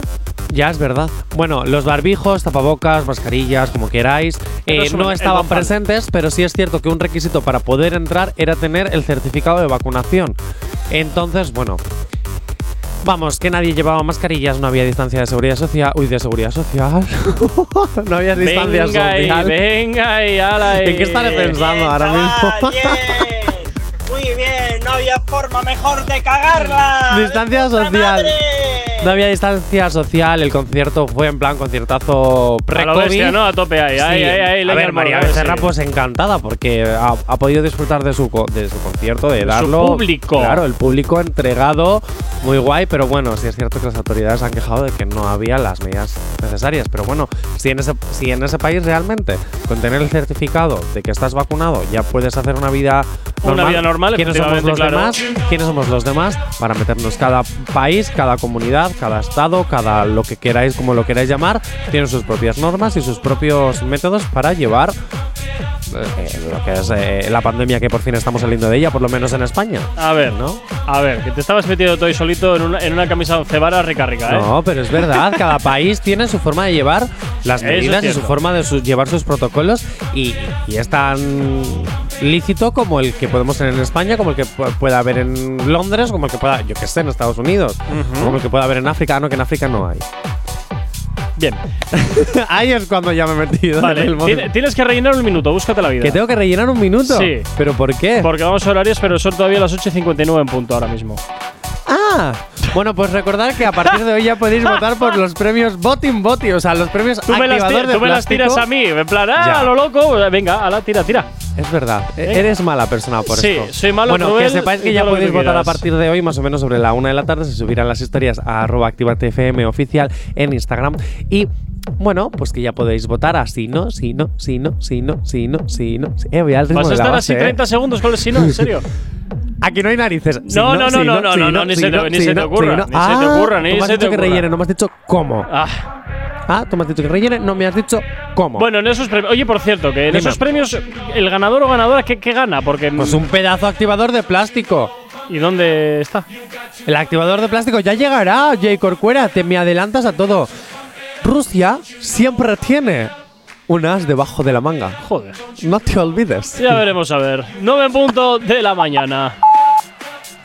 Ya es verdad. Bueno, los barbijos, tapabocas, mascarillas, como queráis, eh, no estaban presentes, pero sí es cierto que un requisito para poder entrar era tener el certificado de vacunación. Entonces, bueno, Vamos, que nadie llevaba mascarillas, no había distancia de seguridad social. Uy, de seguridad social. no había distancia Venga social. venga ahí, ala ahí. ¿En qué estaré pensando ahora mismo? Muy bien, no había forma mejor de cagarla. Distancia social. No había distancia social, el concierto fue en plan conciertazo A pre lo bestia, ¿no? A tope ahí. ahí, ahí, ahí, a ver, María Becerra sí. pues encantada porque ha, ha podido disfrutar de su, de su concierto, de Su darlo. público. Claro, el público entregado, muy guay, pero bueno, sí es cierto que las autoridades han quejado de que no había las medidas necesarias. Pero bueno, si en ese, si en ese país realmente, con tener el certificado de que estás vacunado, ya puedes hacer una vida Una normal. vida normal, ¿Quiénes somos los claro. demás? ¿Quiénes somos los demás? Para meternos cada país, cada comunidad, cada estado, cada lo que queráis, como lo queráis llamar, tiene sus propias normas y sus propios métodos para llevar eh, lo que es eh, la pandemia que por fin estamos saliendo de ella, por lo menos en España. A ver, ¿no? A ver, que te estabas metido todo ahí solito en una, en una camisa varas rica rica, ¿eh? No, pero es verdad, cada país tiene su forma de llevar las medidas y su forma de su- llevar sus protocolos y, y es tan lícito como el que podemos tener en España, como el que pu- pueda haber en Londres, como el que pueda, yo que sé, en Estados Unidos, Ujú. como el que pueda haber en África, Ah, no, que en África no hay. Bien. Ahí es cuando ya me he metido. en Vale, el modo. tiene- tienes que rellenar un minuto, búscate la vida. ¿Que tengo que rellenar un minuto? Sí. ¿Pero por qué? Porque vamos a horarios, pero son todavía las 8 y 59 en punto ahora mismo. Ah, bueno, pues recordar que a partir de hoy ya podéis votar por los premios Voting Voting, o sea, los premios Tú me las, tú me las tiras a mí, en plan, ah, Ya. a lo loco. Venga, ala, tira, tira. Es verdad, e- ¿Eh? eres mala persona por Sí, esto. soy malo, Bueno, cruel que sepáis que ya que podéis tú votar a partir de hoy, más o menos sobre la una de la tarde. Se subirán las historias a arroba activatefm oficial en Instagram. Y bueno, pues que ya podéis votar a si no, si no, si no, si no, si no, si no. Eh, voy al ritmo ¿Vas a de la estar base, así eh. 30 segundos con el si no? ¿En serio? Aquí no hay narices. No, no, no, no, no, no, no, ni se te- ocurra, ni se te ocurra, ni tú me has se te dicho que ocurra. rellene, no me has dicho cómo. Ah. Ah, tú me has dicho que rellene, no me has dicho cómo. Bueno, en esos premios. Oye, por cierto, que en Dime. esos premios, el ganador o ganadora, ¿qué, qué gana? Porque. Pues un pedazo activador de plástico. ¿Y dónde está? El activador de plástico ya llegará, Jay Corcuera, te me adelantas a todo. Rusia siempre tiene un as debajo de la manga. Joder. No te olvides. Ya veremos a ver. 9 en punto de la mañana.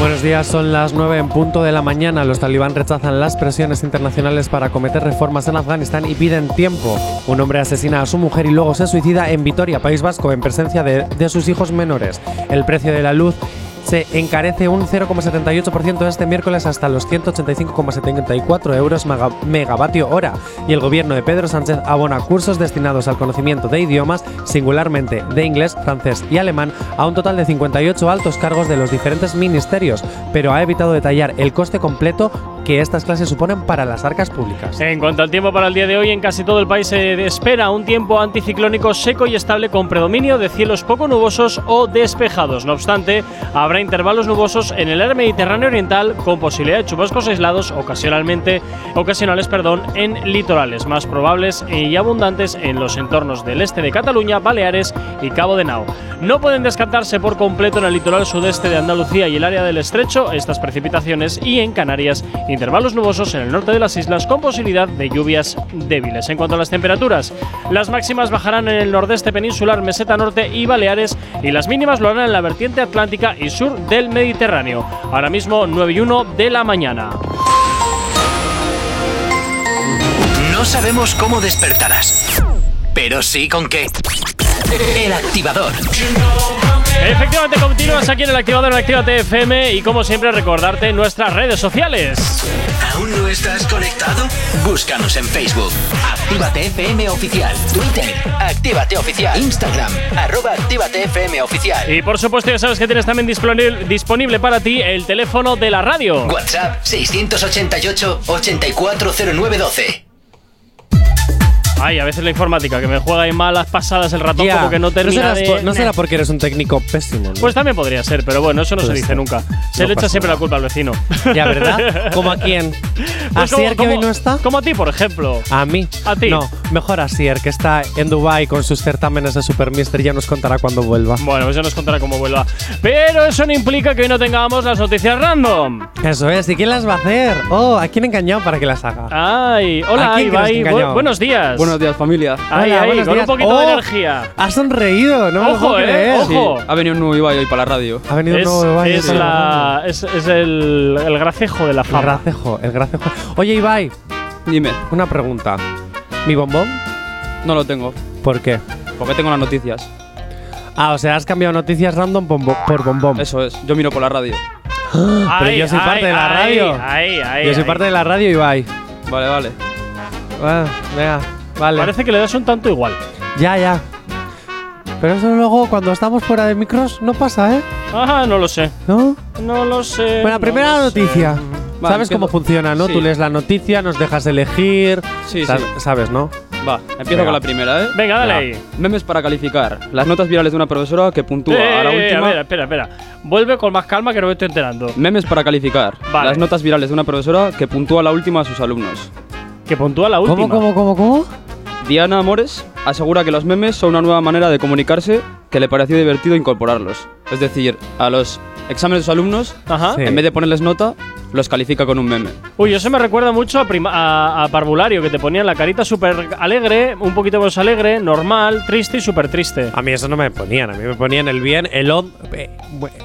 Buenos días, son las 9 en punto de la mañana. Los talibán rechazan las presiones internacionales para cometer reformas en Afganistán y piden tiempo. Un hombre asesina a su mujer y luego se suicida en Vitoria, País Vasco, en presencia de, de sus hijos menores. El precio de la luz se encarece un 0,78% este miércoles hasta los 185,74 euros mega- megavatio hora y el gobierno de Pedro Sánchez abona cursos destinados al conocimiento de idiomas, singularmente de inglés, francés y alemán, a un total de 58 altos cargos de los diferentes ministerios, pero ha evitado detallar el coste completo que estas clases suponen para las arcas públicas. En cuanto al tiempo para el día de hoy, en casi todo el país se espera un tiempo anticiclónico seco y estable con predominio de cielos poco nubosos o despejados. No obstante, habrá intervalos nubosos en el área mediterráneo oriental con posibilidad de chubascos aislados ocasionalmente, ocasionales perdón, en litorales más probables y abundantes en los entornos del este de Cataluña, Baleares y Cabo de Nao. No pueden descartarse por completo en el litoral sudeste de Andalucía y el área del estrecho estas precipitaciones y en Canarias intervalos nubosos en el norte de las islas con posibilidad de lluvias débiles. En cuanto a las temperaturas, las máximas bajarán en el nordeste peninsular, meseta norte y Baleares y las mínimas lo harán en la vertiente atlántica y sur del Mediterráneo. Ahora mismo 9 y 1 de la mañana. No sabemos cómo despertarás, pero sí con qué. El activador. Efectivamente, continúas aquí en el activador en Actívate FM y como siempre recordarte nuestras redes sociales. ¿Aún no estás conectado? Búscanos en Facebook. Actívate FM Oficial. Twitter. Actívate Oficial. Instagram. Arroba Actívate FM Oficial. Y por supuesto ya sabes que tienes también disponible, disponible para ti el teléfono de la radio. WhatsApp 688 840912. Ay, a veces la informática, que me juega ahí malas pasadas el ratón Ya, como que no termina serás de... por- no será porque eres un técnico pésimo, ¿no? Pues también podría ser, pero bueno, eso no se Puede dice nunca. Se No le echa siempre nada. la culpa al vecino. Ya, ¿verdad? ¿Como a quién? ¿A Pues como- Sier que hoy no está? Como a ti, por ejemplo. ¿A mí? A ti. No, mejor a Sier, que está en Dubai con sus certámenes de Super Mister. Ya nos contará cuando vuelva. Bueno, pues ya nos contará cómo vuelva. Pero eso no implica que hoy no tengamos las noticias random. Eso es. ¿Y quién las va a hacer? Oh, ¿a quién he engañado para que las haga? Ay, hola, ¿A Ibai. Bu- buenos días. Buenos días, familia. Ay, Hola, ay, buenos con días. un poquito Oh, de energía. Ha sonreído, no me lo Ojo, puedo eh, creer. ojo. Ha venido un nuevo Ibai hoy para la radio. Ha venido Es, un nuevo Ibai es la la, es, es el, el gracejo de la El fama. gracejo, el gracejo. Oye, Ibai, Dime, una pregunta. ¿Mi bombón? no lo tengo. ¿Por qué? Porque tengo las noticias. Ah, o sea, has cambiado noticias random bombo- por bombón. Eso es, yo miro por la radio. Pero Ay, yo soy ay, parte de la ay, radio. ay, ay, yo soy ay. parte de la radio, Ibai. Vale, vale. Ah, venga, vale. Parece que le das un tanto igual. Ya, ya. Pero eso luego, cuando estamos fuera de micros, no pasa, ¿eh? Ajá, no lo sé. ¿No? No lo sé. Bueno, no primera noticia. sé. Va, ¿Sabes cómo funciona, no? Sí. Tú lees la noticia, nos dejas elegir. Sí, Sab- sí. ¿Sabes, no? Va, empiezo Venga. con la primera, ¿eh? Venga, dale ahí. Memes para calificar. Las notas virales de una profesora que puntúa Eh, a la eh, última. A ver, espera, espera. Vuelve con más calma que no me estoy enterando. Memes para calificar. Vale. Las notas virales de una profesora que puntúa a la última a sus alumnos. Que puntúa la última. ¿Cómo, cómo, cómo, cómo? Diana Amores asegura que los memes son una nueva manera de comunicarse que le pareció divertido incorporarlos. Es decir, a los exámenes de sus alumnos, Ajá. Sí. en vez de ponerles nota, los califica con un meme. Uy, eso me recuerda mucho a, prima- a, a Parvulario, que te ponían la carita súper alegre, un poquito menos alegre, normal, triste y súper triste. A mí eso no me ponían. A mí me ponían el bien, el on- eh,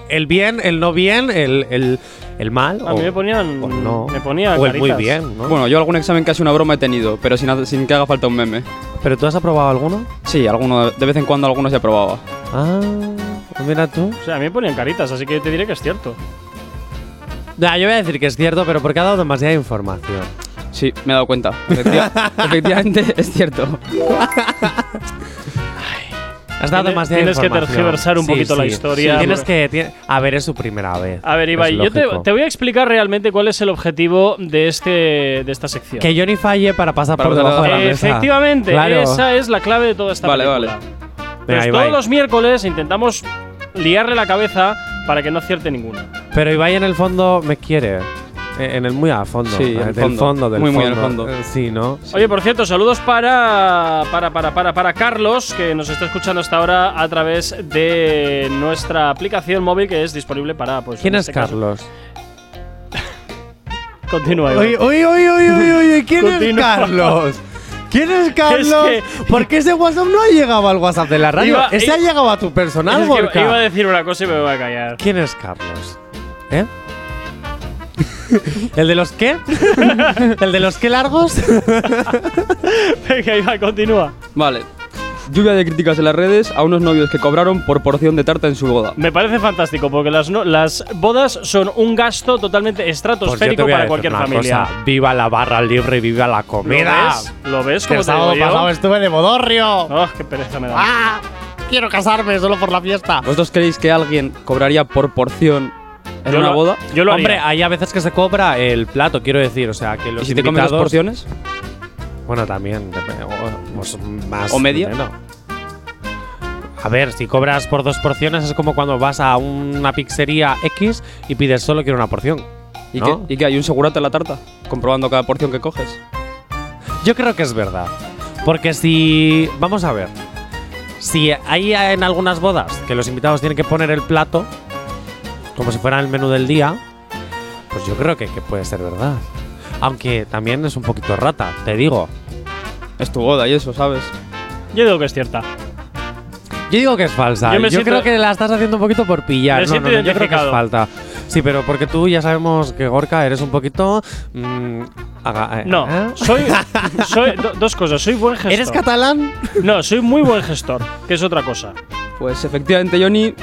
el bien, el no bien, el, el, el mal. A o- mí me ponían. o no. Me ponía o el muy caritas. bien, ¿no? Bueno, yo algún examen casi una broma he tenido, pero sin, ha- sin que haga falta un meme. ¿Pero tú has aprobado alguno? Sí, alguno, de vez en cuando algunos ya probaba. Ah, mira tú. O sea, a mí me ponían caritas, así que yo te diré que es cierto. Ya, yo voy a decir que es cierto, pero porque ha dado demasiada información. Sí, me he dado cuenta. Efectiva- efectivamente, es cierto. Has dado Tiene- demasiada tienes que información. tergiversar un poquito la historia. tienes que. tiene- a ver, es su primera vez. A ver, Es Ibai, yo te, lógico. te voy a explicar realmente cuál es el objetivo de, este, de esta sección. Que Johnny falle para pasar Para por debajo de la la mesa. Efectivamente, Claro. esa es la clave de toda esta Vale, película. vale. Pues Venga, todos los miércoles intentamos liarle la cabeza para que no acierte ninguna. Pero Ibai en el fondo me quiere. Eh, En el muy a fondo. Sí, eh, en el del fondo. fondo. del Muy, muy en el fondo. fondo. Eh, Sí, ¿no? Oye, por cierto, saludos para, para, para, para, para Carlos, que nos está escuchando hasta ahora a través de nuestra aplicación móvil que es disponible para. Pues, ¿Quién es este caso- Carlos? Continúa. Oye, oye, oye, oye, oye, ¿quién es Continúa. Carlos? ¿Quién es Carlos? que- ¿Por qué ese WhatsApp no ha llegado al WhatsApp de la radio? Iba- ese ha llegado a tu personal, Es que iba a decir una cosa y me voy a callar. ¿Quién es Carlos? ¿Eh? ¿El de los qué? ¿El de los qué largos? Venga, Ibai, continúa. Vale. Lluvia de críticas en las redes a unos novios que cobraron por porción de tarta en su boda. Me parece fantástico porque las, no- las bodas son un gasto totalmente Pues estratosférico para cualquier familia. Viva la barra libre y viva la ¿Lo comida. ves? ¿Lo ves como el te digo sábado yo? pasado estuve de bodorrio. Oh, qué pereza me da. ¡Ah! Quiero casarme solo por la fiesta. ¿Vosotros creéis que alguien cobraría por porción en Yo una lo- boda? Yo lo Hombre, haría. hay a veces que se cobra el plato, quiero decir. O sea, que los ¿Y si te comes dos invitados- porciones? Bueno, también. o- pues más. ¿O dinero. A ver, si cobras por dos porciones es como cuando vas a una pizzería X y pides solo quiero una porción. ¿Y, ¿no? qué, ¿Y qué hay? ¿Un segurata en la tarta? Comprobando cada porción que coges. Yo creo que es verdad. Porque si. Vamos a ver. Si hay en algunas bodas que los invitados tienen que poner el plato, como si fuera el menú del día, pues yo creo que, que puede ser verdad. Aunque también es un poquito rata, te digo. Es tu boda y eso, ¿sabes? Yo digo que es cierta. Yo digo que es falsa. Yo Yo, me siento- creo que la estás haciendo un poquito por pillar. Me No, siento no, no, yo creo que es identificado. falta. Sí, pero porque tú ya sabemos que Gorka eres un poquito. mm, haga- eh, No, ¿eh? soy, soy do- dos cosas. Soy buen gestor. ¿Eres catalán? No, soy muy buen gestor, que es otra cosa. Pues efectivamente, Johnny,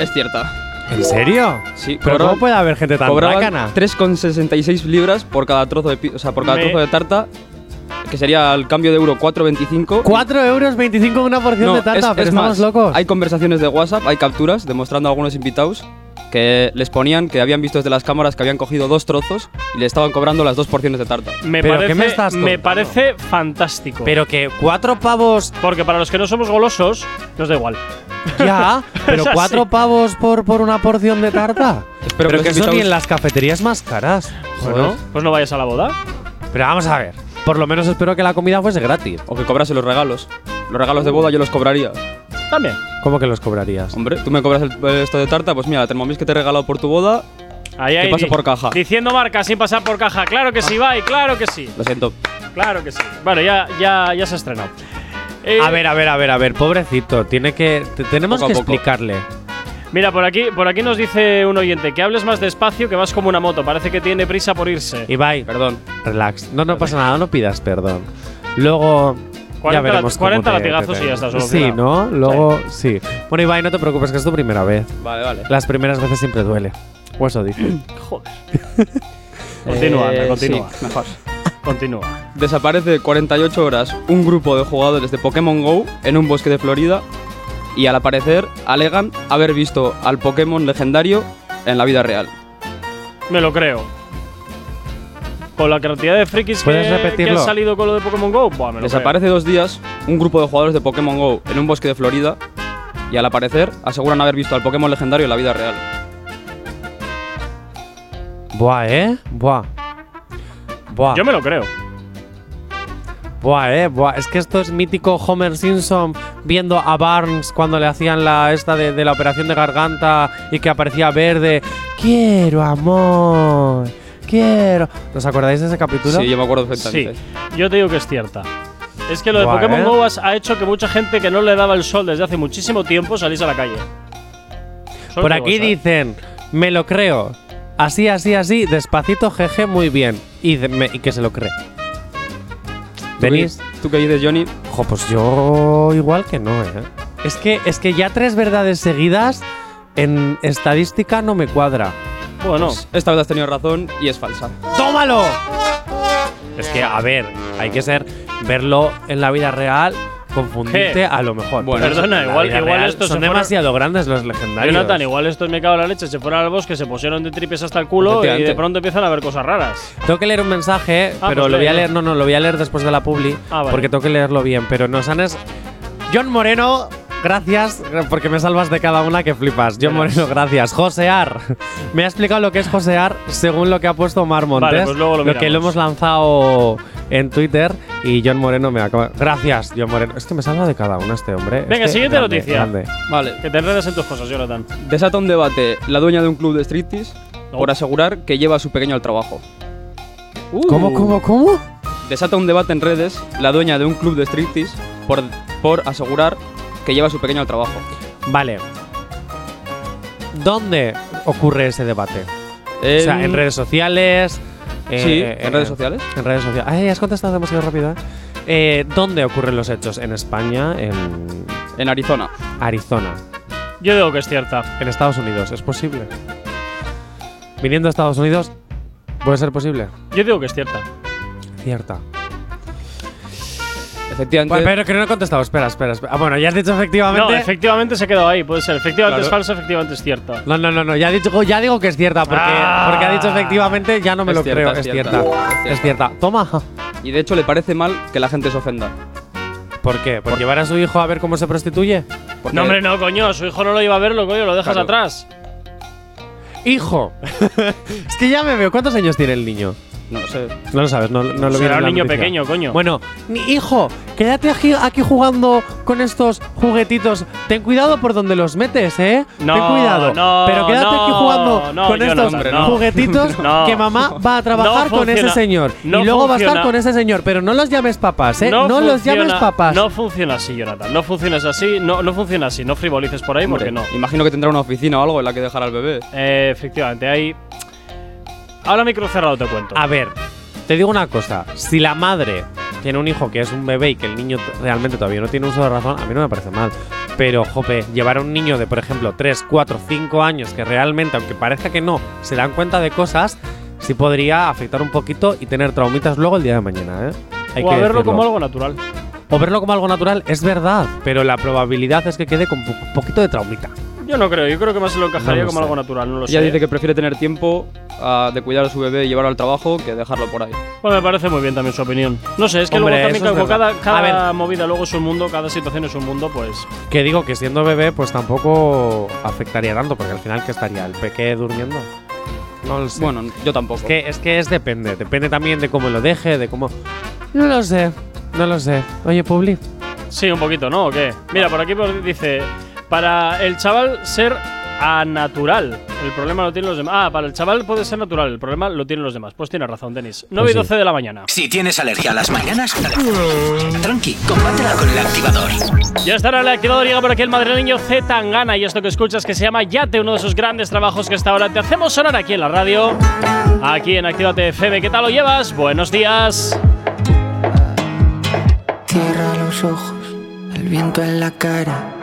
es cierta. ¿En serio? Sí, ¿Pero cobraban- cómo puede haber gente tan cobraban bacana? 3,66 libras por cada trozo de, pi- o sea, por cada Me- trozo de tarta, que sería el cambio de euro 4,25. 4 euros 25 una porción No, de tarta, es- pero es estamos más, locos. Hay conversaciones de WhatsApp, hay capturas demostrando a algunos invitados que les ponían que habían visto desde las cámaras que habían cogido dos trozos y le estaban cobrando las dos porciones de tarta. Me ¿Pero parece, qué me estás me parece fantástico. Pero que cuatro pavos. Porque para los que no somos golosos, nos da igual. Ya, pero cuatro pavos por, por una porción de tarta. Espero pero que eso ni en las cafeterías más caras. Bueno, pues no vayas a la boda. Pero vamos a ver. Por lo menos espero que la comida fuese gratis. O que cobrase los regalos. Los regalos de boda yo los cobraría. También. ¿Cómo que los cobrarías? Hombre, tú me cobras el- esto de tarta, pues mira, la Thermomix que te he regalado por tu boda, Ahí, que ahí, pase di- por caja. Diciendo marca sin pasar por caja. Claro que sí, va, claro que sí. Lo siento. Claro que sí. Bueno, ya, ya, ya se ha estrenado. Eh, A ver, a ver, a ver, a ver, pobrecito. Tiene que. te- tenemos que explicarle. Mira, por aquí, por aquí nos dice un oyente que hables más despacio, que vas como una moto. Parece que tiene prisa por irse. Ibai, Perdón. relax. No, no pasa nada, no pidas perdón. Luego. 40 ya veremos lat- cómo 40 te- latigazos te- y ya está Sí, solucionado. ¿no? Luego, sí. Bueno, Ibai, no te preocupes, que es tu primera vez. Vale, vale. Las primeras veces siempre duele. O eso dice. Joder. Continúa, Eh, continúa. sí, mejor. Continúa. Desaparece 48 horas un grupo de jugadores de Pokémon Go en un bosque de Florida y al aparecer alegan haber visto al Pokémon legendario en la vida real. Me lo creo. Con la cantidad de frikis que, ¿Puedes que han salido con lo de Pokémon Go, buah, me lo Desaparece dos días un grupo de jugadores de Pokémon Go en un bosque de Florida y al aparecer aseguran haber visto al Pokémon legendario en la vida real. Buah, ¿eh? Buah. Buah. creo. Yo me lo creo. Buah, eh, buah. Es que esto es mítico Homer Simpson viendo a Barnes cuando le hacían la esta de, de la operación de garganta y que aparecía verde. Quiero amor. Quiero. ¿Os acordáis de ese capítulo? Sí, yo me acuerdo Sí, perfectamente. yo te digo que es cierta. Es que lo de Buah, Pokémon ¿eh? Go has- ha hecho que mucha gente que no le daba el sol desde hace muchísimo tiempo saliese a la calle. Solo Por aquí ¿eh? dicen, me lo creo. Así, así, así, despacito, jeje, muy bien. Y, de- me- y que se lo cree. ¿Tú qué- ¿Denis? ¿Tú qué dices, Johnny? Jo, pues yo igual que no, ¿eh? Es que, es que ya tres verdades seguidas en estadística no me cuadra. Bueno, Pues esta vez has tenido razón y es falsa. ¡Tómalo! Es que, a ver, hay que ser verlo en la vida real, confundirte ¿Qué? a lo mejor. Bueno, Pero perdona, igual- igual real estos son fueron- demasiado grandes los legendarios. Jonathan, igual estos me cago en la leche, se fueron al bosque, se pusieron de tripes hasta el culo y de pronto empiezan a ver cosas raras. Tengo que leer un mensaje, Ah, pero pues lo voy a lee, leer, no, no, lo voy a leer después de la publi, Ah, vale. porque tengo que leerlo bien. Pero nos han es- John Moreno, gracias, porque me salvas de cada una que flipas. John Moreno, gracias. Josear. Me ha explicado lo que es josear según lo que ha puesto Mar Montes. Vale, pues luego lo que lo hemos lanzado en Twitter y John Moreno me acaba. Gracias, John Moreno. Es que me salva de cada una este hombre. Venga, Es que siguiente grande, noticia. grande. Vale. Que te enredas en tus cosas, Jonathan. Desata un debate la dueña de un club de striptease No. por asegurar que lleva a su pequeño al trabajo. ¿Cómo, cómo, cómo? Desata un debate en redes la dueña de un club de striptease por, por asegurar que lleva a su pequeño al trabajo. Vale. ¿Dónde ocurre ese debate? O sea, en redes sociales. Sí, eh, en eh, redes sociales. En redes sociales. Ay, has contestado demasiado rápido, ¿eh? Eh, ¿Dónde ocurren los hechos? ¿En España? ¿En En Arizona. Arizona? Yo digo que es cierta. ¿En Estados Unidos? ¿Es posible? Viniendo a Estados Unidos, ¿puede ser posible? Yo digo que es cierta. Cierta. Efectivamente. Bueno, pero que no he contestado. Espera, espera, espera. Ah, bueno, ya has dicho efectivamente. No, efectivamente se quedó ahí, puede ser. Efectivamente Claro. es falsa, efectivamente es cierta. No, no, no, no, ya, dicho, ya digo que es cierta, porque, Ah. porque ha dicho efectivamente, ya no me Es lo cierta, creo. es Es cierta, es cierta. Es cierta. Toma. Y de hecho le parece mal que la gente se ofenda. ¿Por qué? ¿Por llevar a su hijo a ver cómo se prostituye? Porque- No, hombre, no, coño. Su hijo no lo iba a verlo, coño. Lo dejas Claro. atrás. ¡Hijo! es que ya me veo. ¿Cuántos años tiene el niño? No lo sé. No lo sabes, no, no lo Será un niño noticia. pequeño, coño. Bueno, mi hijo, quédate aquí, aquí jugando con estos juguetitos. Ten cuidado por donde los metes, ¿eh? No, Ten cuidado. no, Pero quédate no, aquí jugando no, con estos no. juguetitos No. que mamá va a trabajar No con ese señor. No y luego va a estar con ese señor. Pero no los llames papás, ¿eh? No, los funciona- llames papás. No funciona así, Jonathan. No funciona así. No, no funciona así. No frivolices por ahí Hombre, porque no. Imagino que tendrá una oficina o algo en la que dejar al bebé. Eh, efectivamente, ahí. Ahora micro cerrado te cuento. A ver, te digo una cosa. Si la madre tiene un hijo que es un bebé y que el niño realmente todavía no tiene uso de razón, a mí no me parece mal. Pero, jope, llevar a un niño de, por ejemplo, 3, 4, 5 años que realmente, aunque parezca que no, se dan cuenta de cosas, sí podría afectar un poquito y tener traumitas luego el día de mañana, ¿eh? Hay o que a verlo decirlo. como algo natural. O verlo como algo natural, es verdad, pero la probabilidad es que quede con un poquito de traumita. Yo no creo, yo creo que más se lo encajaría No lo como sé. algo natural, no lo Ella sé. dice que prefiere tener tiempo ah, de cuidar a su bebé y llevarlo al trabajo que dejarlo por ahí. Pues me parece muy bien también su opinión. No sé, es que Hombre, luego también verdad. cada, A cada movida luego es un mundo, cada situación es un mundo, pues. Que digo que siendo bebé, pues tampoco afectaría tanto, porque al final, ¿qué estaría? ¿El peque durmiendo? No lo sé. Bueno, yo tampoco. Es que, es que es depende. Depende también de cómo lo deje, de cómo. No lo sé. No lo sé. Oye, Publi. Sí, un poquito, ¿no? ¿O qué? Mira, por aquí pues, dice: para el chaval ser anatural. El problema lo tienen los demás. Ah, para el chaval puede ser natural, el problema lo tienen los demás. Pues tienes razón, Denis. 9 y sí. 12 de la mañana. Si tienes alergia a las mañanas, tranqui, combátela con el activador. Ya estará el activador, llega por aquí el madrileño Z Tangana y esto que escuchas que se llama Yate, uno de sus grandes trabajos que hasta ahora te hacemos sonar aquí en la radio, aquí en Actívate FM. ¿Qué tal lo llevas? Buenos días. Cierra los ojos, el viento en la cara.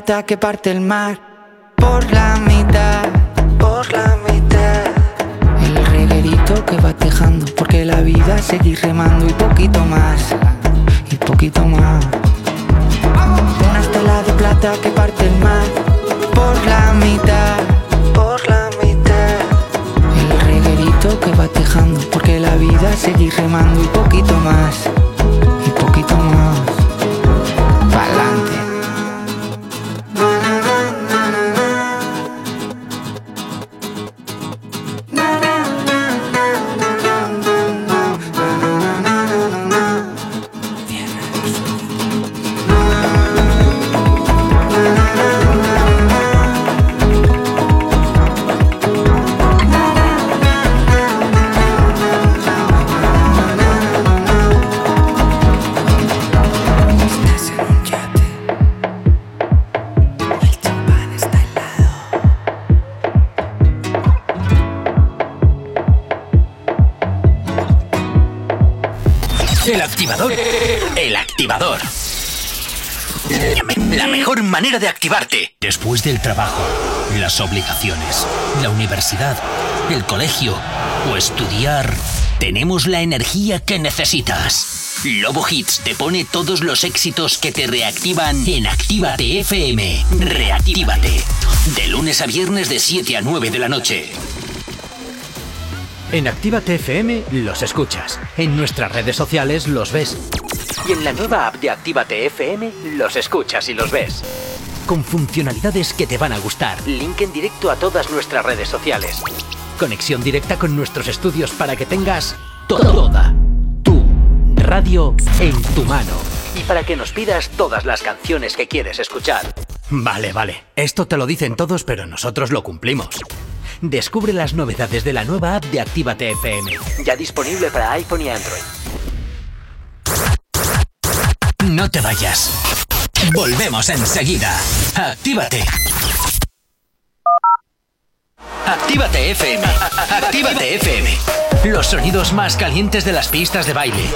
plata que parte el mar por la mitad, por la mitad. El reguerito que va tejando, porque la vida seguir remando y poquito más, y poquito más. Una estela de plata que parte el mar por la mitad, por la mitad. El reguerito que va tejando, porque la vida seguir remando y poquito más, y poquito más. Manera de activarte. Después del trabajo, las obligaciones, la universidad, el colegio o estudiar, tenemos la energía que necesitas. Lobo Hits te pone todos los éxitos que te reactivan en Actívate FM. Reactívate. De lunes a viernes de 7 a 9 de la noche. En Actívate FM los escuchas. En nuestras redes sociales los ves. Y en la nueva app de Actívate FM los escuchas y los ves con funcionalidades que te van a gustar. Link en directo a todas nuestras redes sociales. Conexión directa con nuestros estudios para que tengas toda tu radio en tu mano. Y para que nos pidas todas las canciones que quieres escuchar. Vale, vale. Esto te lo dicen todos, pero nosotros lo cumplimos. Descubre las novedades de la nueva app de Actívate FM. Ya disponible para iPhone y Android. No te vayas. Volvemos enseguida. Actívate. Actívate FM. Actívate FM. Los sonidos más calientes de las pistas de baile.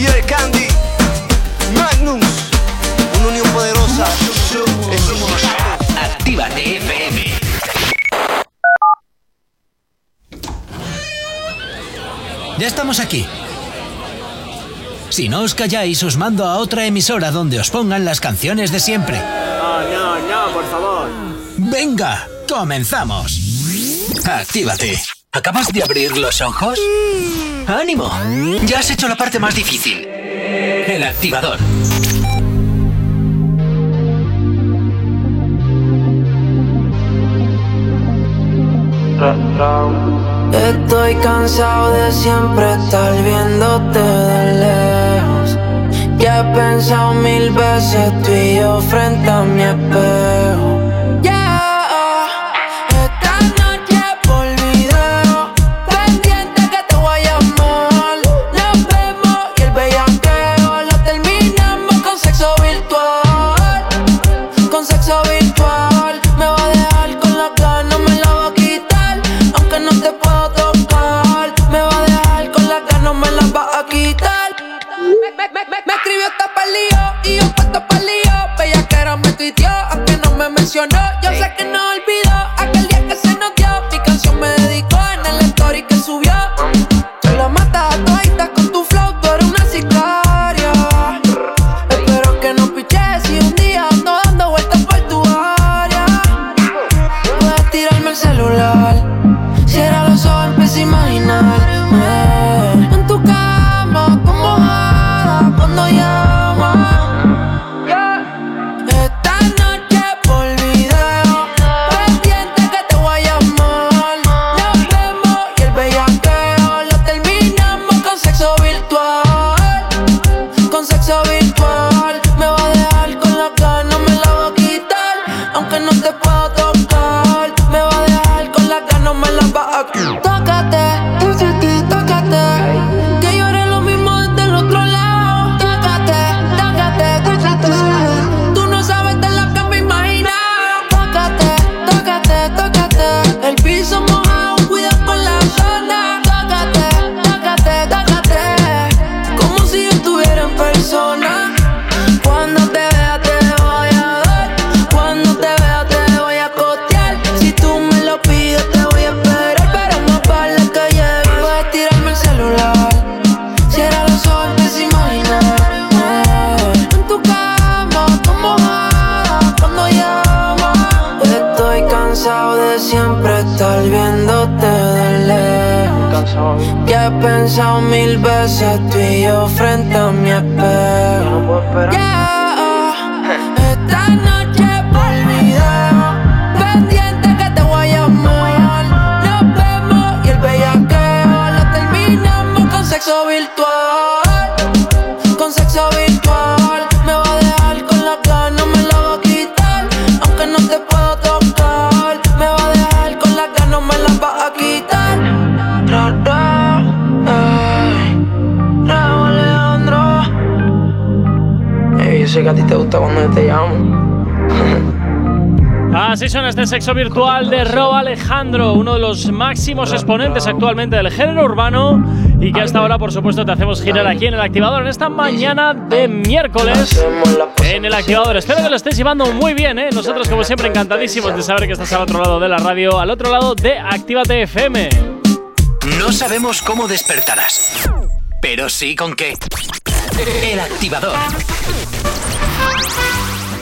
y el Candy Magnums, una unión poderosa. Somos Actívate FM. Ya estamos aquí. Si no os calláis, os mando a otra emisora donde os pongan las canciones de siempre. No, no, no, por favor. Venga, comenzamos. Actívate. ¿Acabas de abrir los ojos? Mm. ¡Ánimo! Ya has hecho la parte más difícil. El activador. Estoy cansado de siempre estar viéndote de lejos. Ya he pensado mil veces tú y yo frente a mi espejo. Virtual de Ro Alejandro, uno de los máximos exponentes actualmente del género urbano y que hasta ahora, por supuesto, te hacemos girar aquí en el activador en esta mañana de miércoles en el activador. Espero que lo estés llevando muy bien, ¿eh? Nosotros, como siempre, encantadísimos de saber que estás al otro lado de la radio, al otro lado de Actívate FM. No sabemos cómo despertarás, pero sí con qué. El activador.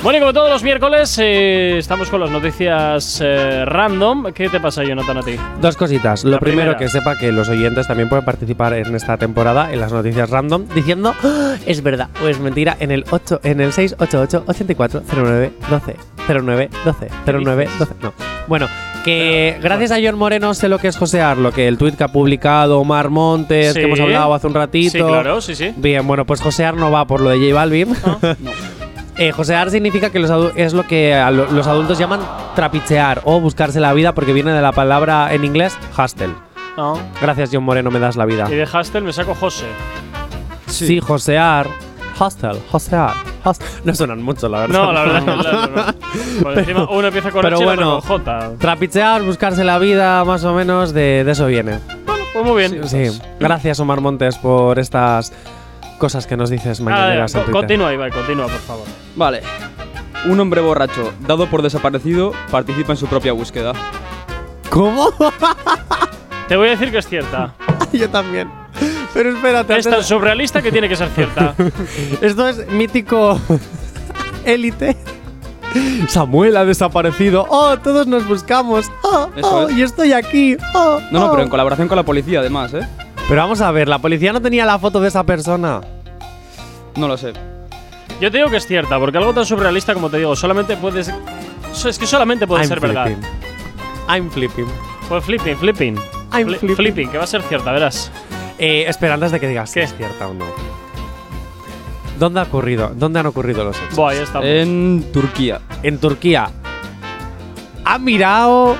Bueno, y como todos los miércoles, eh, estamos con las noticias eh, random. ¿Qué te pasa, Jonathan, a ti? Dos cositas. Lo primero, primera. que sepa que los oyentes también pueden participar en esta temporada en las noticias random diciendo "Ah, es verdad o es mentira en el 8 en el 688 84 09 12 09 12 09 12. No. Bueno, que gracias a John Moreno sé lo que es josear, lo que el tweet que ha publicado Omar Montes, Sí. que hemos hablado hace un ratito. Sí, claro, sí, sí. Bien, bueno, pues josear no va por lo de J Balvin. Eh, josear significa que los es lo que a lo- los adultos llaman trapichear o buscarse la vida porque viene de la palabra en inglés hustle. No. Gracias, John Moreno, me das la vida. Y de Hastel me saco José. Sí, josear. Hostel, josear. host- No suenan mucho, la verdad. No, la verdad, la verdad, no. Por encima, uno empieza con pero H y bueno, con J. Trapichear, buscarse la vida, más o menos, de, de eso viene. Pues muy bien. Sí, gracias, Omar Montes, por estas cosas que nos dices Ah, en co- continúa, Ibai, continúa, por favor. Vale. Un hombre borracho, dado por desaparecido, participa en su propia búsqueda. ¿Cómo? Te voy a decir que es cierta. Yo también. Pero espérate. Es tan surrealista que tiene que ser cierta. Esto es mítico élite. Samuel ha desaparecido. Oh, todos nos buscamos. Oh, Eso oh, es. y estoy aquí. Oh, No, no, oh. pero en colaboración con la policía, además, ¿eh? Pero vamos a ver, la policía no tenía la foto de esa persona. No lo sé. Yo te digo que es cierta, porque algo tan surrealista como te digo, solamente puede ser. Es que solamente puede I'm ser verdad. flipping. I'm flipping. Pues flipping, flipping. I'm Fli- flipping. que va a ser cierta, verás. Eh, espera, antes de que digas si es cierta o no. ¿Dónde ha ocurrido? ¿Dónde han ocurrido los hechos? Buah, ya estamos. En Turquía. En Turquía. Ha mirado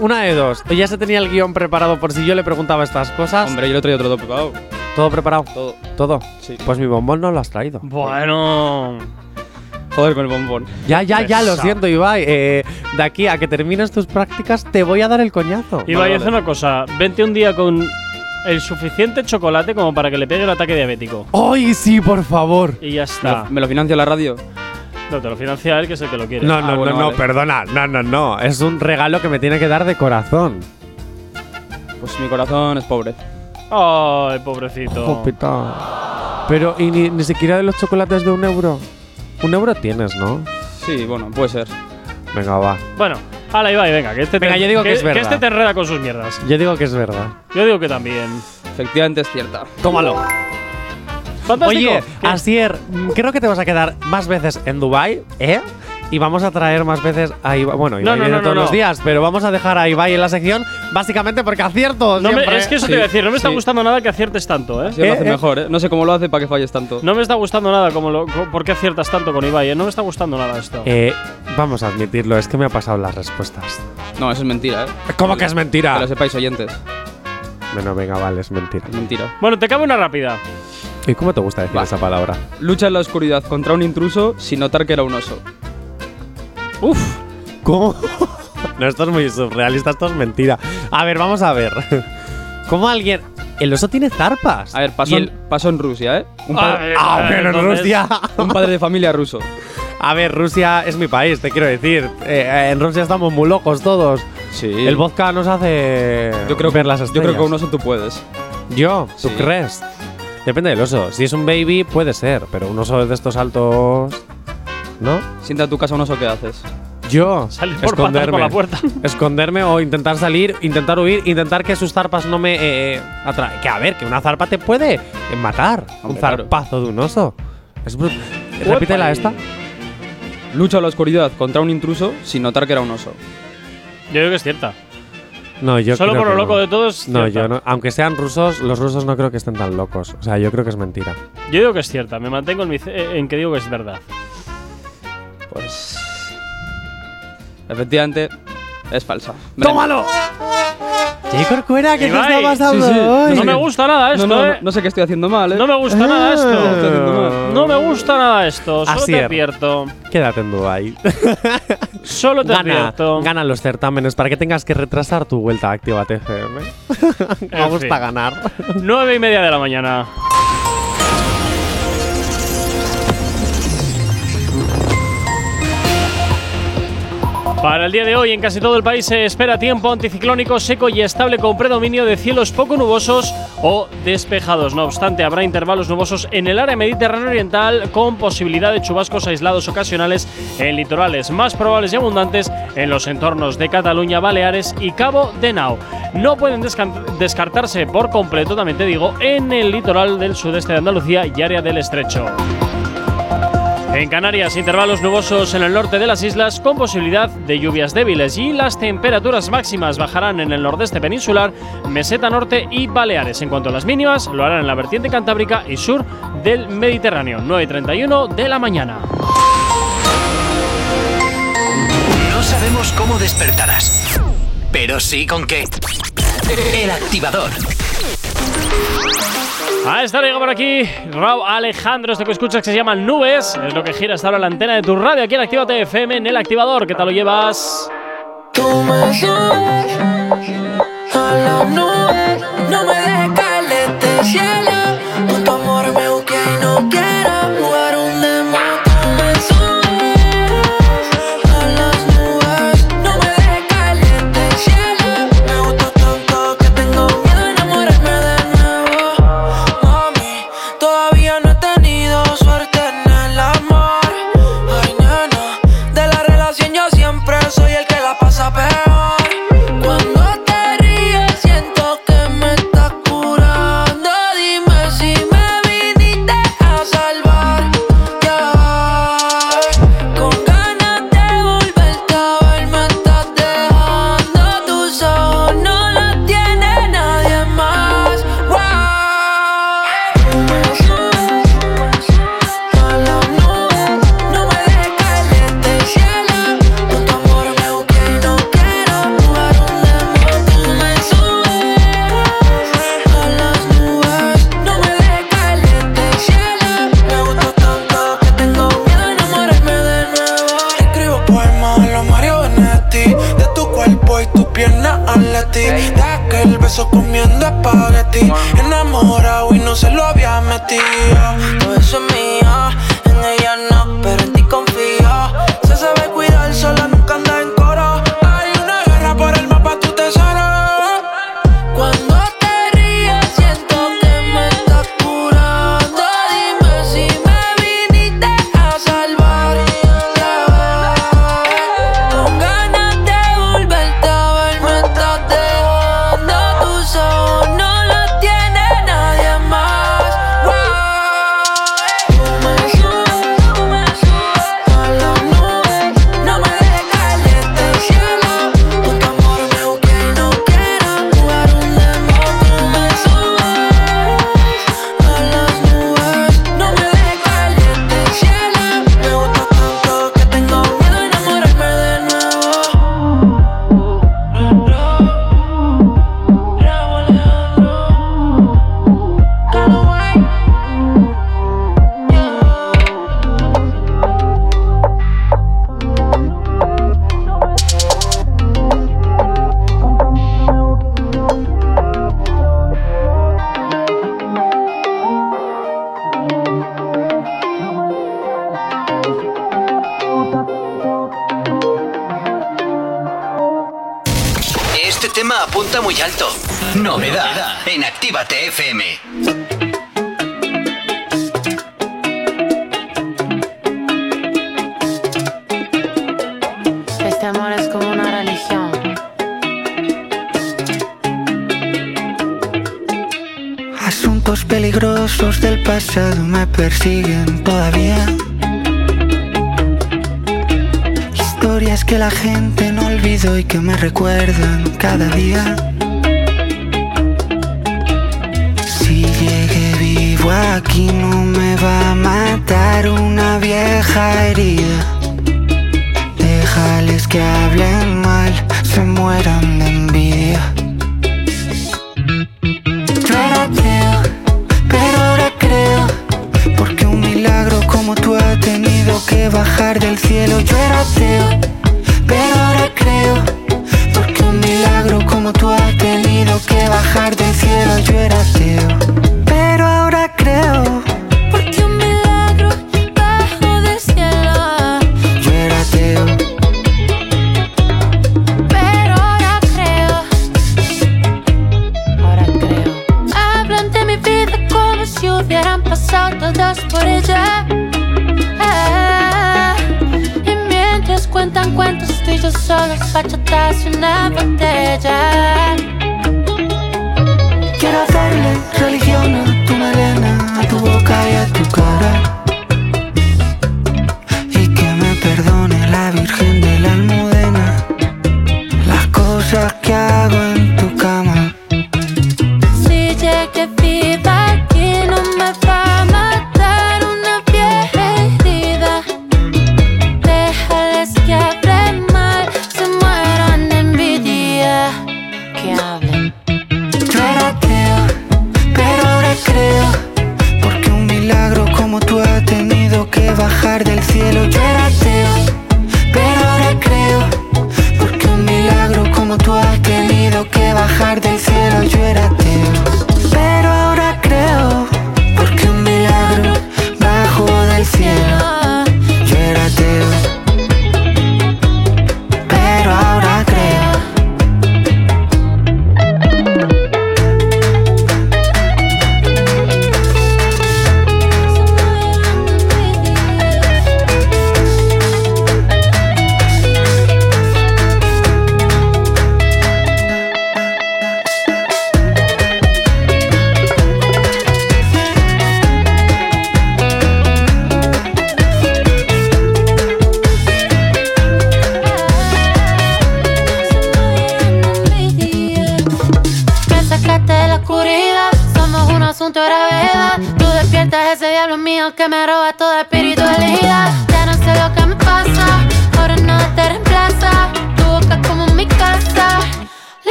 una de dos. O ya se tenía el guion preparado por si yo le preguntaba estas cosas. Hombre, yo le traía otro preparado. ¿Todo preparado? Todo. ¿Todo? Sí. Pues mi bombón no lo has traído. Bueno. Joder con el bombón. Ya, ya, ya, lo siento, Ibai. Eh, de aquí a que termines tus prácticas te voy a dar el coñazo. Iba a Vale, hacer una cosa. Vente un día con el suficiente chocolate como para que le pegue el ataque diabético. ¡Ay, sí, por favor! Y ya ¿Me está. lo, me lo financia la radio? No, te lo financia él, que es el que lo quiere. No, no, Ah, bueno, no, no, vale. perdona. No, no, no. Es un regalo que me tiene que dar de corazón. Pues mi corazón es pobre. Ay, pobrecito. Jopita. Pero, ¿y ni, ni siquiera de los chocolates de un euro? Un euro tienes, ¿no? Sí, bueno, puede ser. Venga, va. Bueno, hala, Ibai, venga, que este Venga, te, yo digo que es verdad. este te enreda con sus mierdas. Yo digo que es verdad. Yo digo que también. Efectivamente es cierta. Tómalo. Fantástico. Oye, ¿Qué? Asier, creo que te vas a quedar más veces en Dubai, ¿eh? Y vamos a traer más veces a Ibai. Bueno, Ibai No, no, viene no, todos no, los días, pero vamos a dejar a Ibai en la sección básicamente porque acierto No me- es que eso Sí, te iba a decir, no me está sí. gustando nada que aciertes tanto, ¿eh? Así lo Eh, hace eh. mejor, ¿eh? No sé cómo lo hace para que falles tanto. No me está gustando nada como lo, ¿Por qué aciertas tanto con Ibai? eh? No me está gustando nada esto. Eh, vamos a admitirlo, es que me ha pasado las respuestas. No, eso es mentira, ¿eh? ¿Cómo que es mentira? Que lo sepáis, oyentes. Bueno, venga, vale, es mentira. Es mentira. Bueno, te cabe una rápida. ¿Y cómo te gusta decir Va. esa palabra? Lucha en la oscuridad contra un intruso sin notar que era un oso. Uf. ¿Cómo? no, esto es muy surrealista, esto es mentira. A ver, vamos a ver. ¿Cómo alguien. El oso tiene zarpas. A ver, pasó, en, el- pasó en Rusia, ¿eh? Un, A ver, Ah, pero en Rusia. un padre de familia ruso. A ver, Rusia es mi país, te quiero decir. Eh, en Rusia estamos muy locos todos. Sí. El vodka nos hace yo creo, ver las yo estrellas. creo que con un oso tú puedes. ¿Yo? ¿Tú Sí. crees? Depende del oso. Si es un baby, puede ser, pero un oso de estos altos. ¿No? Sienta a tu casa un oso, ¿qué haces? Yo. Salir por patas por la puerta. Esconderme o intentar salir, intentar huir, intentar que sus zarpas no me eh, atraen. Que a ver, que una zarpa te puede eh, matar. un claro. zarpazo de un oso. Es Repítela esta. Lucha en la oscuridad contra un intruso sin notar que era un oso. Yo digo que es cierta. No, yo Solo creo por lo que loco no. de todos. No, cierta. yo no. Aunque sean rusos, los rusos no creo que estén tan locos. O sea, yo creo que es mentira. Yo digo que es cierta. Me mantengo en, mi en que digo que es verdad. Pues. Efectivamente, es falsa. Me ¡Tómalo! J. Corcuera, ¿qué te Ibai, está pasando sí, sí. hoy? No me gusta nada esto, No, no, ¿eh? no, no sé qué estoy haciendo mal, ¿eh? No me gusta nada esto. Haciendo mal. No me gusta nada esto. Solo Así te es. advierto. Quédate en Dubai. Solo te Gana, advierto. ganan los certámenes para que tengas que retrasar tu vuelta a Activa TFM. me gusta ganar. Nueve y media de la mañana. Para el día de hoy, en casi todo el país se espera tiempo anticiclónico seco y estable con predominio de cielos poco nubosos o despejados. No obstante, habrá intervalos nubosos en el área mediterránea oriental con posibilidad de chubascos aislados ocasionales en litorales más probables y abundantes en los entornos de Cataluña, Baleares y Cabo de Nao. No pueden descartarse por completo, también te digo, en el litoral del sudeste de Andalucía y área del estrecho. En Canarias, intervalos nubosos en el norte de las islas con posibilidad de lluvias débiles y las temperaturas máximas bajarán en el nordeste peninsular, meseta norte y Baleares. En cuanto a las mínimas, lo harán en la vertiente cantábrica y sur del Mediterráneo, 9.31 de la mañana. No sabemos cómo despertarás, pero sí con qué. El activador. A esta llega por aquí Raúl Alejandro, esto que escuchas que se llama Nubes, es lo que gira hasta ahora la antena de tu radio aquí en Actívate FM en el activador. ¿Qué tal lo llevas?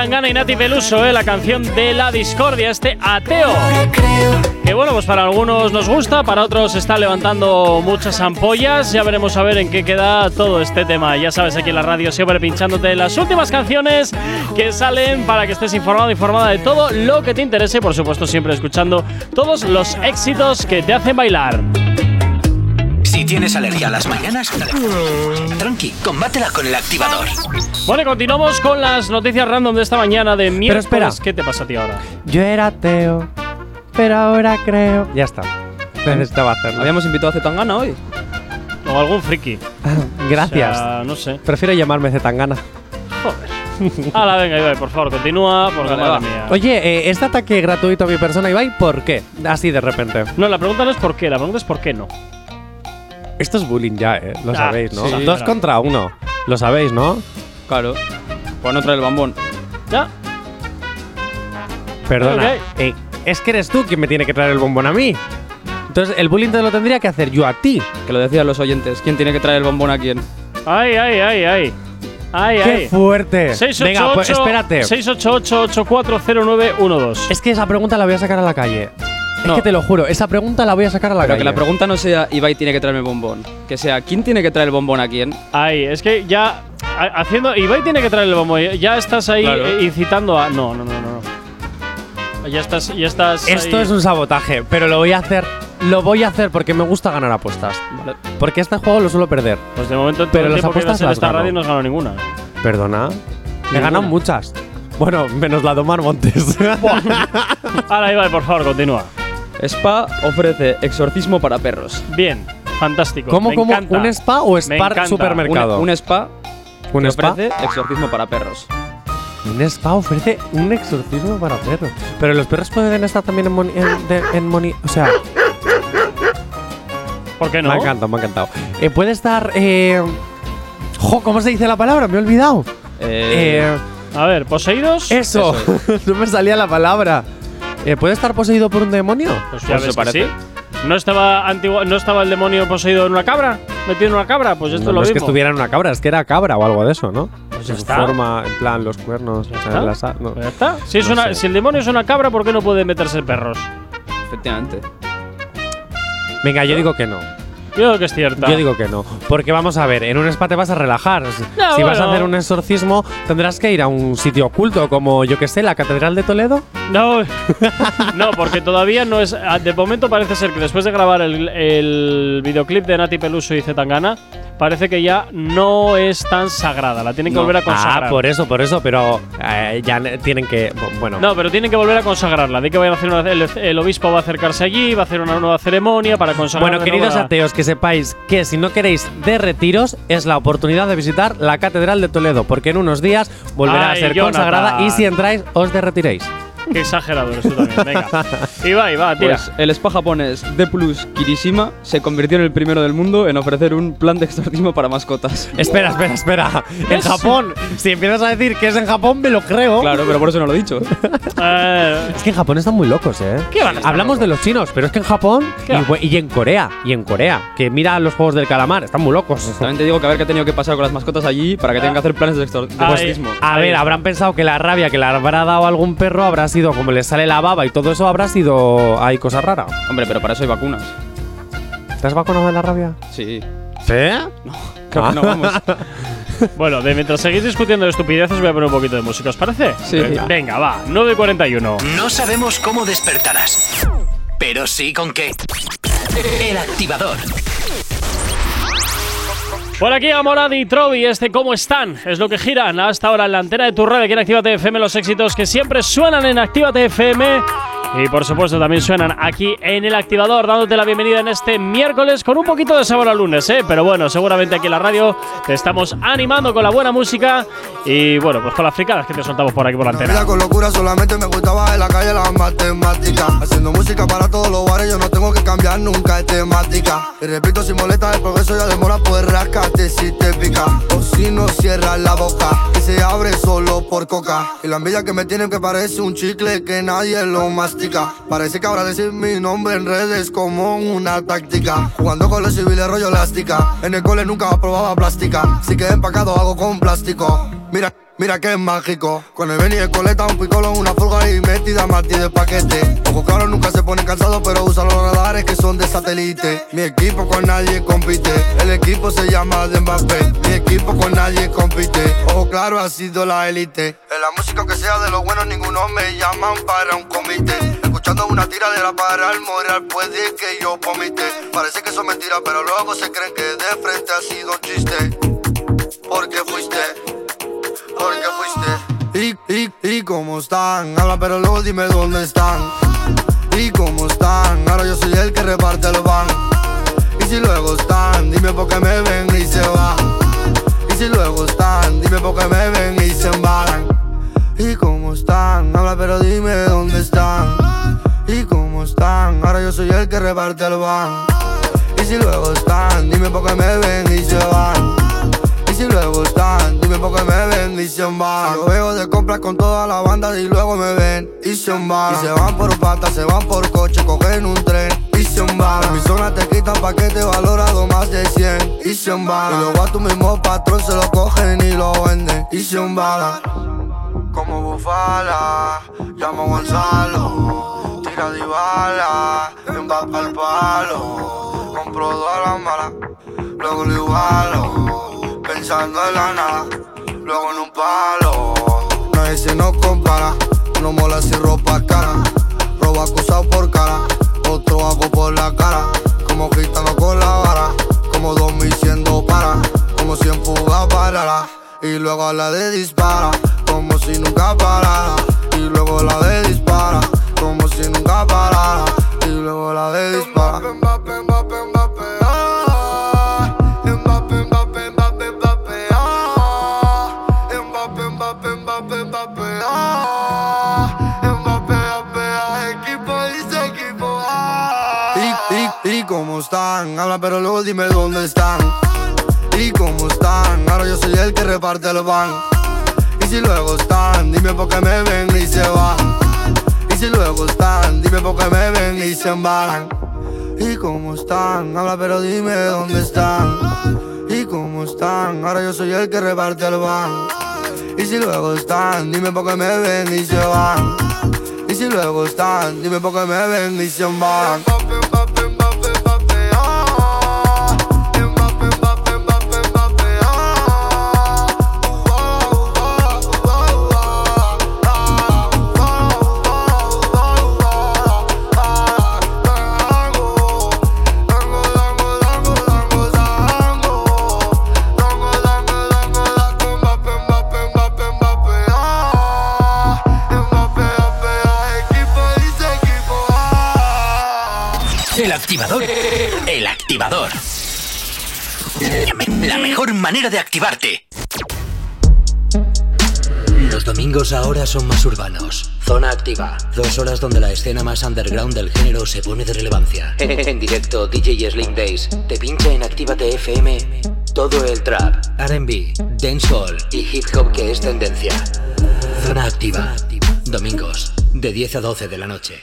Tangana y Nati Peluso, ¿eh? la canción de la discordia, este ateo. Que bueno, pues para algunos nos gusta, para otros está levantando muchas ampollas. Ya veremos a ver en qué queda todo este tema. Ya sabes, aquí en la radio siempre pinchándote las últimas canciones que salen para que estés informado, informada de todo lo que te interese. y, Por supuesto, siempre escuchando todos los éxitos que te hacen bailar. Si tienes alergia a las mañanas, tranqui, combátela con el activador. Bueno, y continuamos con las noticias random de esta mañana de miércoles. espera. ¿Qué te pasa a ti ahora? Yo era ateo, pero ahora creo. Ya está. Necesitaba hacerlo. Habíamos invitado a Zetangana hoy. O algún friki. Gracias. O sea, no sé. Prefiero llamarme Zetangana. Joder. Hala, venga, Ibai, por favor, continúa, porque Vale, madre va. mía. Oye, eh, este ataque gratuito a mi persona, Ibai, ¿por qué? Así de repente. No, la pregunta no es por qué, la pregunta es por qué no. Esto es bullying ya, ¿eh? Lo Ah, sabéis, ¿no? sí, Dos claro. contra uno. Lo sabéis, ¿no? Claro. Pues no trae el bambón. Ya. Perdona. Eh, es que eres tú quien me tiene que traer el bombón a mí. Entonces, el bullying te lo tendría que hacer yo a ti. Que lo decían los oyentes. ¿Quién tiene que traer el bombón a quién? Ay, ay, ay, ay. Ay, ¡Qué ay. fuerte! 688 Venga, pues espérate. 688-840912. Es que esa pregunta la voy a sacar a la calle. Es No. que te lo juro, esa pregunta la voy a sacar a la Pero calle. que la pregunta no sea Ibai tiene que traerme el bombón. Que sea ¿quién tiene que traer el bombón a quién? Ay, es que ya haciendo Ibai tiene que traer el bombo. Ya estás ahí Claro. eh, incitando a no, no, no, no. no. Ya estás ya estás Esto ahí. es un sabotaje, pero lo voy a hacer. Lo voy a hacer porque me gusta ganar apuestas. Porque este juego lo suelo perder. Pues de momento Pero las apuestas en las esta gano. radio no has ganado ninguna. Perdona. Me he ganado muchas. Bueno, menos la de Omar Montes. Ahora Ibai, por favor, continúa. Spa ofrece exorcismo para perros. Bien, fantástico. ¿Cómo, me cómo? encanta. ¿Un spa o encanta. supermercado? Un, un spa ¿Un spa? ofrece exorcismo para perros. Un spa ofrece un exorcismo para perros. Pero los perros pueden estar también en moni. En, de- en moni- o sea, ¿Por qué no? me ha encantado, me ha encantado. Eh, puede estar. Eh, jo, ¿cómo se dice la palabra? Me he olvidado. Eh, Eh, A ver, poseídos. eso. no me salía la palabra. Eh, ¿Puede estar poseído por un demonio? Pues Pues ya eso ves que parece. sí. ¿No estaba, antiguo, ¿No estaba el demonio poseído en una cabra? ¿Metido en una cabra? Pues esto no, es lo no es que estuviera en una cabra, es que era cabra o algo de eso, ¿no? Pues ya Su está. forma, en plan, los cuernos. o sea, está. la sa- no. Pues ya está. Si, es No una, si el demonio es una cabra, ¿por qué no puede meterse perros? Efectivamente. Venga, yo digo que no. Yo creo que es cierto. Yo digo que no. Porque vamos a ver, en un spa te vas a relajar. Ya, si vas a hacer un exorcismo, tendrás que ir a un sitio oculto, como yo que sé, la Catedral de Toledo. No, no, porque todavía no es. ah, De momento parece ser que después de grabar el, el videoclip de Nati Peluso y Zetangana, parece que ya no es tan sagrada. La tienen que No. volver a consagrar. Ah, por eso, por eso, pero eh, ya ne- tienen que. Bueno. No, pero tienen que volver a consagrarla. De que vayan a hacer una- el, el obispo va a acercarse allí, va a hacer una nueva ceremonia para consagrar. Bueno, queridos la- ateos, que sepáis que si no queréis de retiros, es la oportunidad de visitar la Catedral de Toledo, porque en unos días volverá Ay, a ser Jonathan. consagrada y si entráis, os derretiréis. Qué exagerado eres tú también. Venga. Y va, y va, tira. Pues el spa japonés D Plus Kirishima se convirtió en el primero del mundo en ofrecer un plan de exorcismo para mascotas. Espera, espera, espera. En Japón, si empiezas a decir que es en Japón, me lo creo. Claro, pero por eso no lo he dicho. Eh, Es que en Japón están muy locos, ¿eh? ¿Qué van a estar Hablamos de los chinos, pero es que en Japón ¿Qué y, va? bu- y en Corea, y en Corea, que mira los juegos del calamar, están muy locos. También te digo que a ver qué ha tenido que pasar con las mascotas allí para que tengan que hacer planes de, exorcismo. A ver, habrán pensado que la rabia que le habrá dado algún perro habrá sido como le sale la baba y todo eso habrá sido. Hay cosa rara. Hombre, pero para eso hay vacunas. ¿Te has vacunado de la rabia? Sí. ¿Sí? Creo que no, vamos. bueno, de mientras seguís discutiendo de estupideces, voy a poner un poquito de música, ¿os parece? Sí. Venga, Venga, va. 9.41. No sabemos cómo despertarás, pero sí con qué. El activador. Por aquí Amorad y Trovi, este ¿Cómo están? Es lo que giran hasta ahora en la antena de tu red aquí en Actívate los éxitos que siempre suenan en Actívate FM. Y por supuesto también suenan aquí en el activador, dándote la bienvenida en este miércoles con un poquito de sabor a lunes, ¿eh? Pero bueno, seguramente aquí en la radio te estamos animando con la buena música y bueno, pues con las fricadas que te soltamos por aquí por la Vida antena. con locura solamente me gustaba en la calle la matemática. Haciendo música para todos los bares, yo no tengo que cambiar nunca es temática. Y repito, si molesta el progreso ya demora, pues rascate si te pica. O si no cierras la boca, que se abre solo por coca. Y la envidia que me tienen que parece un chicle que nadie lo Parece que ahora decir mi nombre en redes como una táctica. Jugando con los civiles rollo elástica. En el cole nunca probaba plástica. Si quedé empacado hago con plástico. Mira. Mira que es mágico. Con el Benny de coleta, un picolo, una furga y metida Martí de paquete. Ojo claro, nunca se pone cansado, pero usa los radares que son de satélite. Mi equipo con nadie compite. El equipo se llama de. Mi equipo con nadie compite. Ojo claro, ha sido la élite. En la música que sea de los buenos, ninguno me llaman para un comité. Escuchando una tiradera para el moral, puede que yo vomite. Parece que son mentiras, pero luego se creen que de frente ha sido chiste. Porque fuiste. Y, y, cómo están, habla pero luego dime dónde están. Y cómo están, ahora yo soy el que reparte el van. Y si luego están, dime por qué me ven y se van. Y si luego están, dime por qué me ven y se embalan. Y cómo están, habla pero dime dónde están. Y cómo están, ahora yo soy el que reparte el van. Y si luego están, dime por qué me ven y se van. Y luego están, dime por qué me ven y se van. Yo veo de compras con toda la banda y luego me ven y se van. Y se van por pata, se van por coche, cogen un tren y se van. En mi zona te quitan paquete valorado más de 100 y se van. Y luego a tu mismo patrón se lo cogen y lo venden y se van. Como bufala, llamo a Gonzalo, tira de bala, empapa al palo, compro dos a la mala, luego lo igualo, pensando en la nada, luego en un palo. Nadie se nos compara, no mola sin ropa cara, robo acusado por cara, otro hago por la cara, como gritando con la vara, como dos mil siendo para, como si en fuga parara, y luego a la de dispara, como si nunca parara, y luego la de dispara, como si nunca parara, y luego la de dispara. Están, habla pero luego dime dónde están. Y cómo están, ahora yo soy el que reparte el van. Y si luego están, dime por qué me ven y se van. Y si luego están, dime por qué me ven y se embalan. Y cómo están, habla pero dime dónde están. Y cómo están, ahora yo soy el que reparte el van. Y si luego están, dime por qué me ven y se van. Y si luego están, dime por qué me ven y se van. Activador. El activador. La mejor manera de activarte. Los domingos ahora son más urbanos. Zona activa. Dos horas donde la escena más underground del género se pone de relevancia. En directo, DJ Slim Days te pincha en Actívate FM todo el trap, RB, dancehall y hip hop que es tendencia. Zona activa. Domingos, de 10 a 12 de la noche.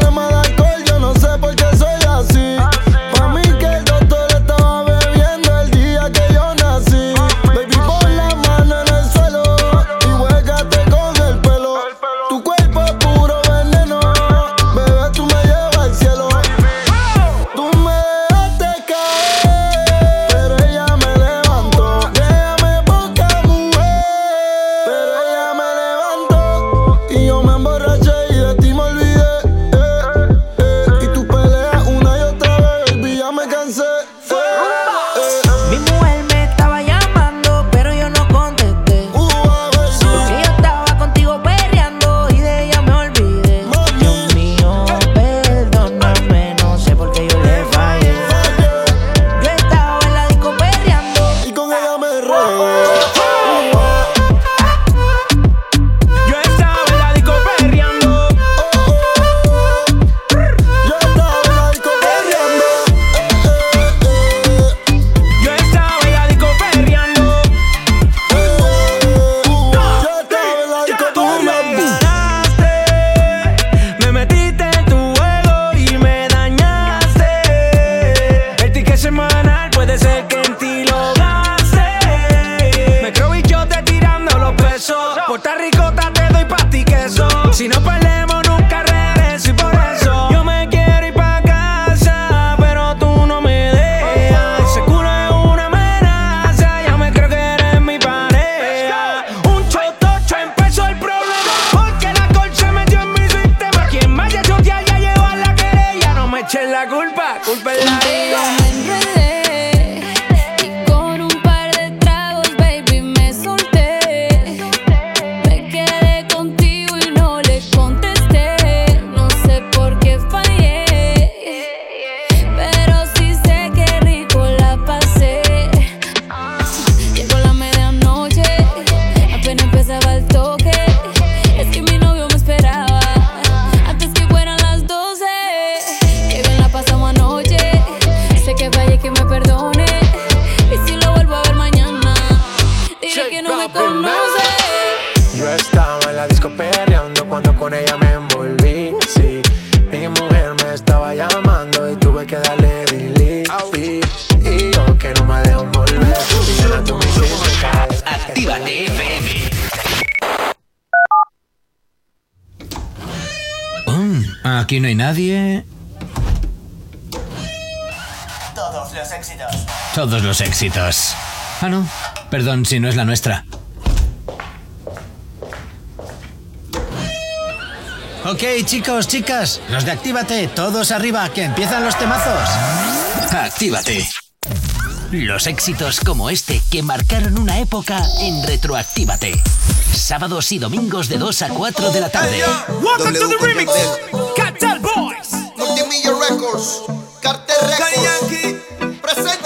Todos los éxitos. Ah, no. Perdón si no es la nuestra. Ok, chicos, chicas, los de Actívate, todos arriba, que empiezan los temazos. Actívate. Los éxitos como este que marcaron una época en Retroactívate. Sábados y domingos de 2 a 4 de la tarde. Hey, remix. Cartel Boys. Records. Cartel Records.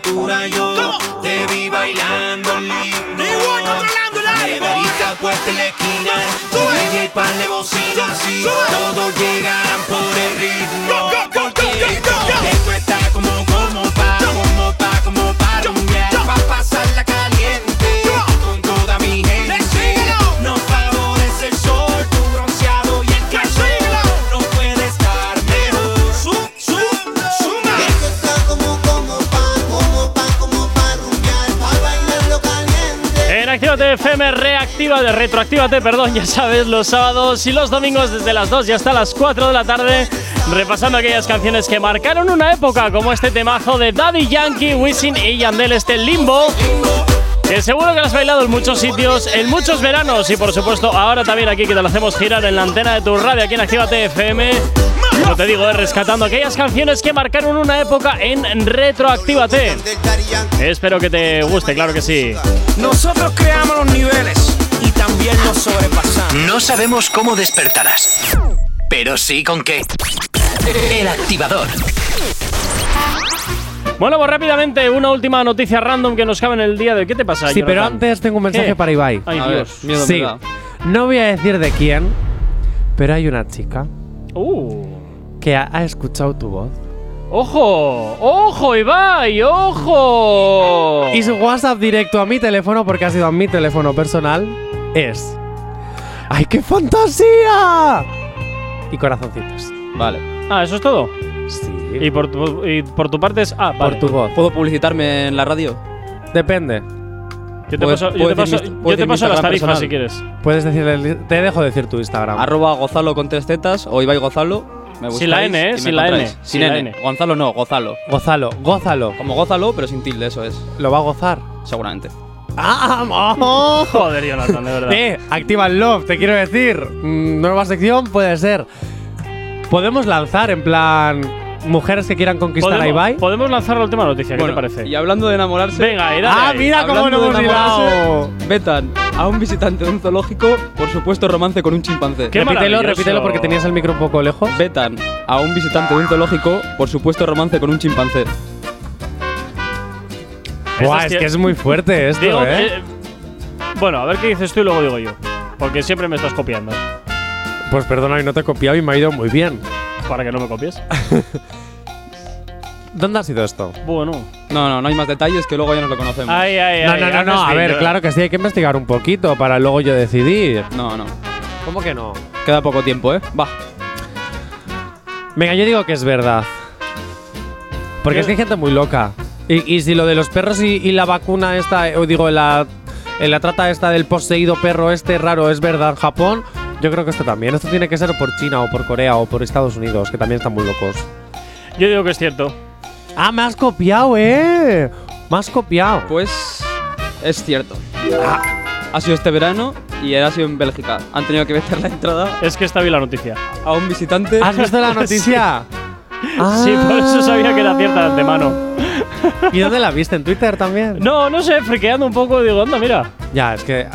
temperatura, yo te vi bailando lindo. Neverita puesta en la esquina, DJ pan de bocina, sí, todos llegarán por el ritmo. Reactívate, retroactívate, perdón, ya sabes, los sábados y los domingos desde las 2 y hasta las 4 de la tarde, repasando aquellas canciones que marcaron una época, como este temazo de Daddy Yankee, Wisin y Yandel, este limbo. Que seguro que lo has bailado en muchos sitios, en muchos veranos y por supuesto ahora también aquí que te lo hacemos girar en la antena de tu radio aquí en Actívate FM. Como te digo, eh, rescatando aquellas canciones que marcaron una época en Retroactívate. Espero que te guste, claro que sí. Nosotros creamos los niveles también. No sabemos cómo despertarás, pero sí con qué. El activador. Bueno, pues rápidamente, una última noticia random que nos cabe en el día de hoy. ¿Qué te pasa, Sí, pero antes tengo un mensaje ¿Qué? para Ibai. Ay, A ver, Dios. miedo me sí. da. No voy a decir de quién, pero hay una chica Uh. que ha, ha escuchado tu voz. ¡Ojo! ¡Ojo, Ibai! ¡Ojo! Y su WhatsApp directo a mi teléfono, porque ha sido a mi teléfono personal, es. ¡Ay, qué fantasía! Y corazoncitos. Vale. Ah, ¿eso es todo? Sí. Y por tu, y por tu parte es. Ah, Por vale. tu voz. ¿Puedo publicitarme en la radio? Depende. Yo te paso, yo te paso, decir mi- yo puedo te decir mi paso las Instagram tarifas personal. si quieres. Puedes decirle. Te dejo decir tu Instagram. Arroba Gozalo con tres tetas o Ibai Gozalo. Me Sin la buscáis N, ¿eh? y me Sin la encontráis. N. Sin Sin la N. N. Gonzalo no, Gozalo. Gózalo, gózalo. Como Gózalo, pero sin tilde, eso es. Lo va a gozar. Seguramente. ¡Ah! oh. Joder, Jonathan, de verdad. Eh, activa el love, te quiero decir. Mm, nueva sección puede ser. Podemos lanzar en plan. Mujeres que quieran conquistar a ¿Podemos, Ibai. podemos lanzar la última noticia, ¿qué Bueno, te parece? Y hablando de enamorarse. Venga, dale ¡Ah, ahí. mira cómo de hemos hilado! Vetan a un visitante de un zoológico por supuesto romance con un chimpancé. Qué repítelo, repítelo porque tenías el micro un poco lejos. Vetan a un visitante de un zoológico por supuesto romance con un chimpancé. Buah, es que es muy fuerte esto, Digo, ¿eh? eh, bueno, a ver qué dices tú y luego digo yo. Porque siempre me estás copiando. Pues perdona, no te he copiado y me ha ido muy bien. Para que no me copies. ¿Dónde ha sido esto? Bueno. No, no, no hay más detalles que luego ya nos lo conocemos. Ay, ay, No, ay. no, no, no. A ver, claro que sí, hay que investigar un poquito para luego yo decidir. No, no. ¿Cómo que no? Queda poco tiempo, ¿eh? Va. Venga, yo digo que es verdad. Porque ¿Qué? es que hay gente muy loca. Y, y si lo de los perros y, y la vacuna esta, o digo, la, en la trata esta del poseído perro este raro es verdad en Japón, yo creo que esto también. Esto tiene que ser por China o por Corea o por Estados Unidos, que también están muy locos. Yo digo que es cierto. Ah, me has copiado, eh. Me has copiado. Pues es cierto. Ha sido este verano y ha sido en Bélgica. Han tenido que meter la entrada Es que esta vi la noticia. a un visitante. ¿Has visto la noticia? Sí, por eso sabía que era cierta de antemano. ¿Y dónde la viste? ¿En Twitter también? No, no sé, friqueando un poco, digo, anda, mira. Ya, es que.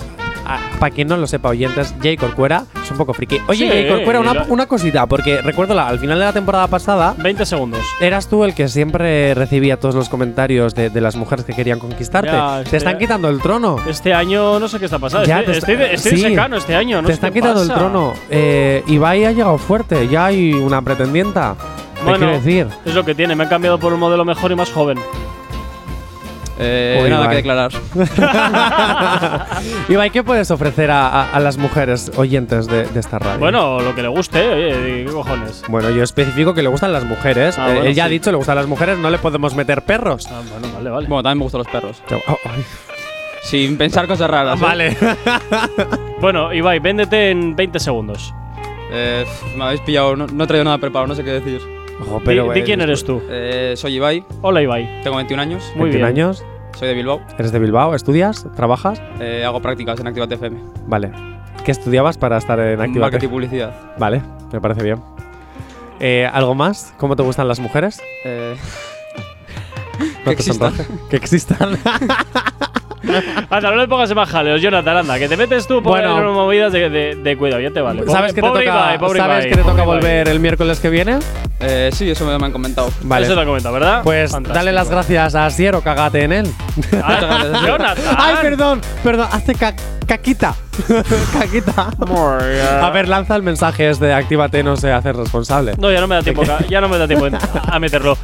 para quien no lo sepa, oyentes, Jay Corcuera es un poco friki. Oye, Sí, Jay Corcuera, una, una cosita, porque recuerdo la- al final de la temporada pasada. 20 segundos. Eras tú el que siempre recibía todos los comentarios de, de las mujeres que querían conquistarte. Ya, Te están este- quitando el trono. Este año no sé qué está pasando. Ya, estoy, está- estoy estoy de sí. secano este año. No Te sé están qué quitando el pasa. trono. Eh, Ibai ha llegado fuerte, ya hay una pretendienta. Bueno, quiero decir. es lo que tiene. Me han cambiado por un modelo mejor y más joven. Eh, Uy, nada Ibai. que declarar. Ibai, ¿qué puedes ofrecer a, a- a las mujeres oyentes de, de esta radio? Bueno, lo que le guste, oye, ¿qué cojones? Bueno, yo especifico que le gustan las mujeres. Ah, Eh, bueno, Él ya ha sí. dicho le gustan las mujeres, no le podemos meter perros. Ah, bueno, vale, vale. Bueno, también me gustan los perros. Oh. Sin pensar cosas raras. ¿eh? Vale. Bueno, Ibai, véndete en 20 segundos. Eh, me habéis pillado. No, no he traído nada preparado, no sé qué decir. Ojo, pero, di, eh, quién eres tú. Eh, soy Ibai, Hola, Ibai. tengo 21 años. Muy 21 bien. años, Soy de Bilbao. eres de Bilbao, estudias, trabajas. eh, hago prácticas en Activate FM. Vale. ¿Qué estudiabas para estar en Activate? Marketing y publicidad. Vale, me parece bien. ¿Algo más? ¿Cómo te gustan las mujeres? Eh, No te existan. Que existan. Anda, no le pongas más jaleos, Jonathan, anda, que te metes tú por Bueno. en movidas de, de- de cuidado, ya te vale. ¿Sabes que te toca, Ibai, ¿sabes Ibai, que te toca Ibai. volver el miércoles que viene? Eh, sí, eso me han comentado. Vale. Eso te lo comenta, ¿verdad? Pues Fantástico. dale las gracias a Sier o cagate en él. Ah, Jonathan. Ay, perdón, perdón, hace ca- caquita. caquita. A ver, lanza el mensaje este de actívate, no sé, hacer responsable. No, ya no me da tiempo, ya no me da tiempo a meterlo.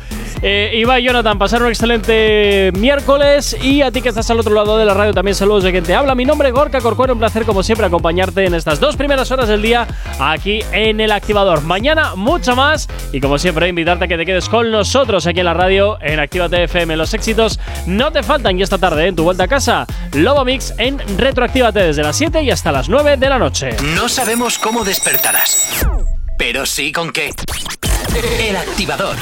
Eh, Ibai y Jonathan, pasar un excelente miércoles y a ti que estás al otro lado de la radio también saludos de quien te habla. Mi nombre es Gorka Corcuero, un placer como siempre acompañarte en estas dos primeras horas del día aquí en El Activador. Mañana mucho más y como siempre invitarte a que te quedes con nosotros aquí en la radio en Actívate FM. Los éxitos no te faltan y esta tarde en tu vuelta a casa, Lobo Mix en Retroactívate desde las 7 y hasta las 9 de la noche. No sabemos cómo despertarás, pero sí con qué. El activador.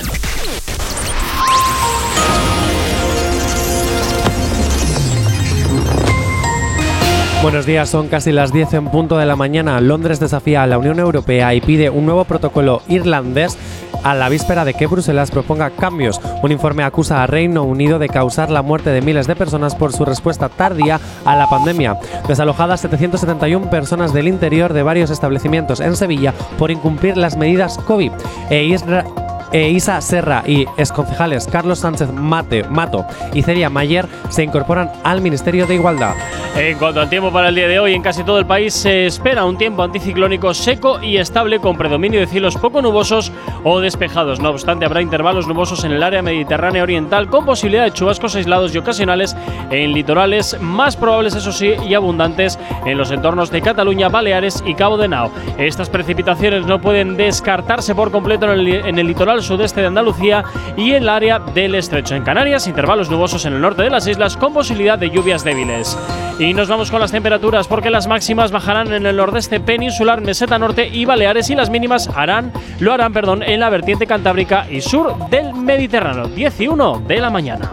Buenos días, son casi las 10 en punto de la mañana. Londres desafía a la Unión Europea y pide un nuevo protocolo irlandés a la víspera de que Bruselas proponga cambios. Un informe acusa a Reino Unido de causar la muerte de miles de personas por su respuesta tardía a la pandemia. Desalojadas 771 personas del interior de varios establecimientos en Sevilla por incumplir las medidas COVID. E Isra- e Isa Serra y exconcejales Carlos Sánchez Mate, Mato y Celia Mayer se incorporan al Ministerio de Igualdad. En cuanto al tiempo para el día de hoy, en casi todo el país se espera un tiempo anticiclónico seco y estable con predominio de cielos poco nubosos o despejados. No obstante, habrá intervalos nubosos en el área mediterránea oriental con posibilidad de chubascos aislados y ocasionales en litorales, más probables eso sí y abundantes en los entornos de Cataluña, Baleares y Cabo de Nao. Estas precipitaciones no pueden descartarse por completo en el, en el litoral sudeste de Andalucía y el área del estrecho. En Canarias, intervalos nubosos en el norte de las islas con posibilidad de lluvias débiles. Y nos vamos con las temperaturas porque las máximas bajarán en el nordeste peninsular, meseta norte y Baleares y las mínimas harán, lo harán perdón, en la vertiente cantábrica y sur del Mediterráneo. 10 y 1 de la mañana.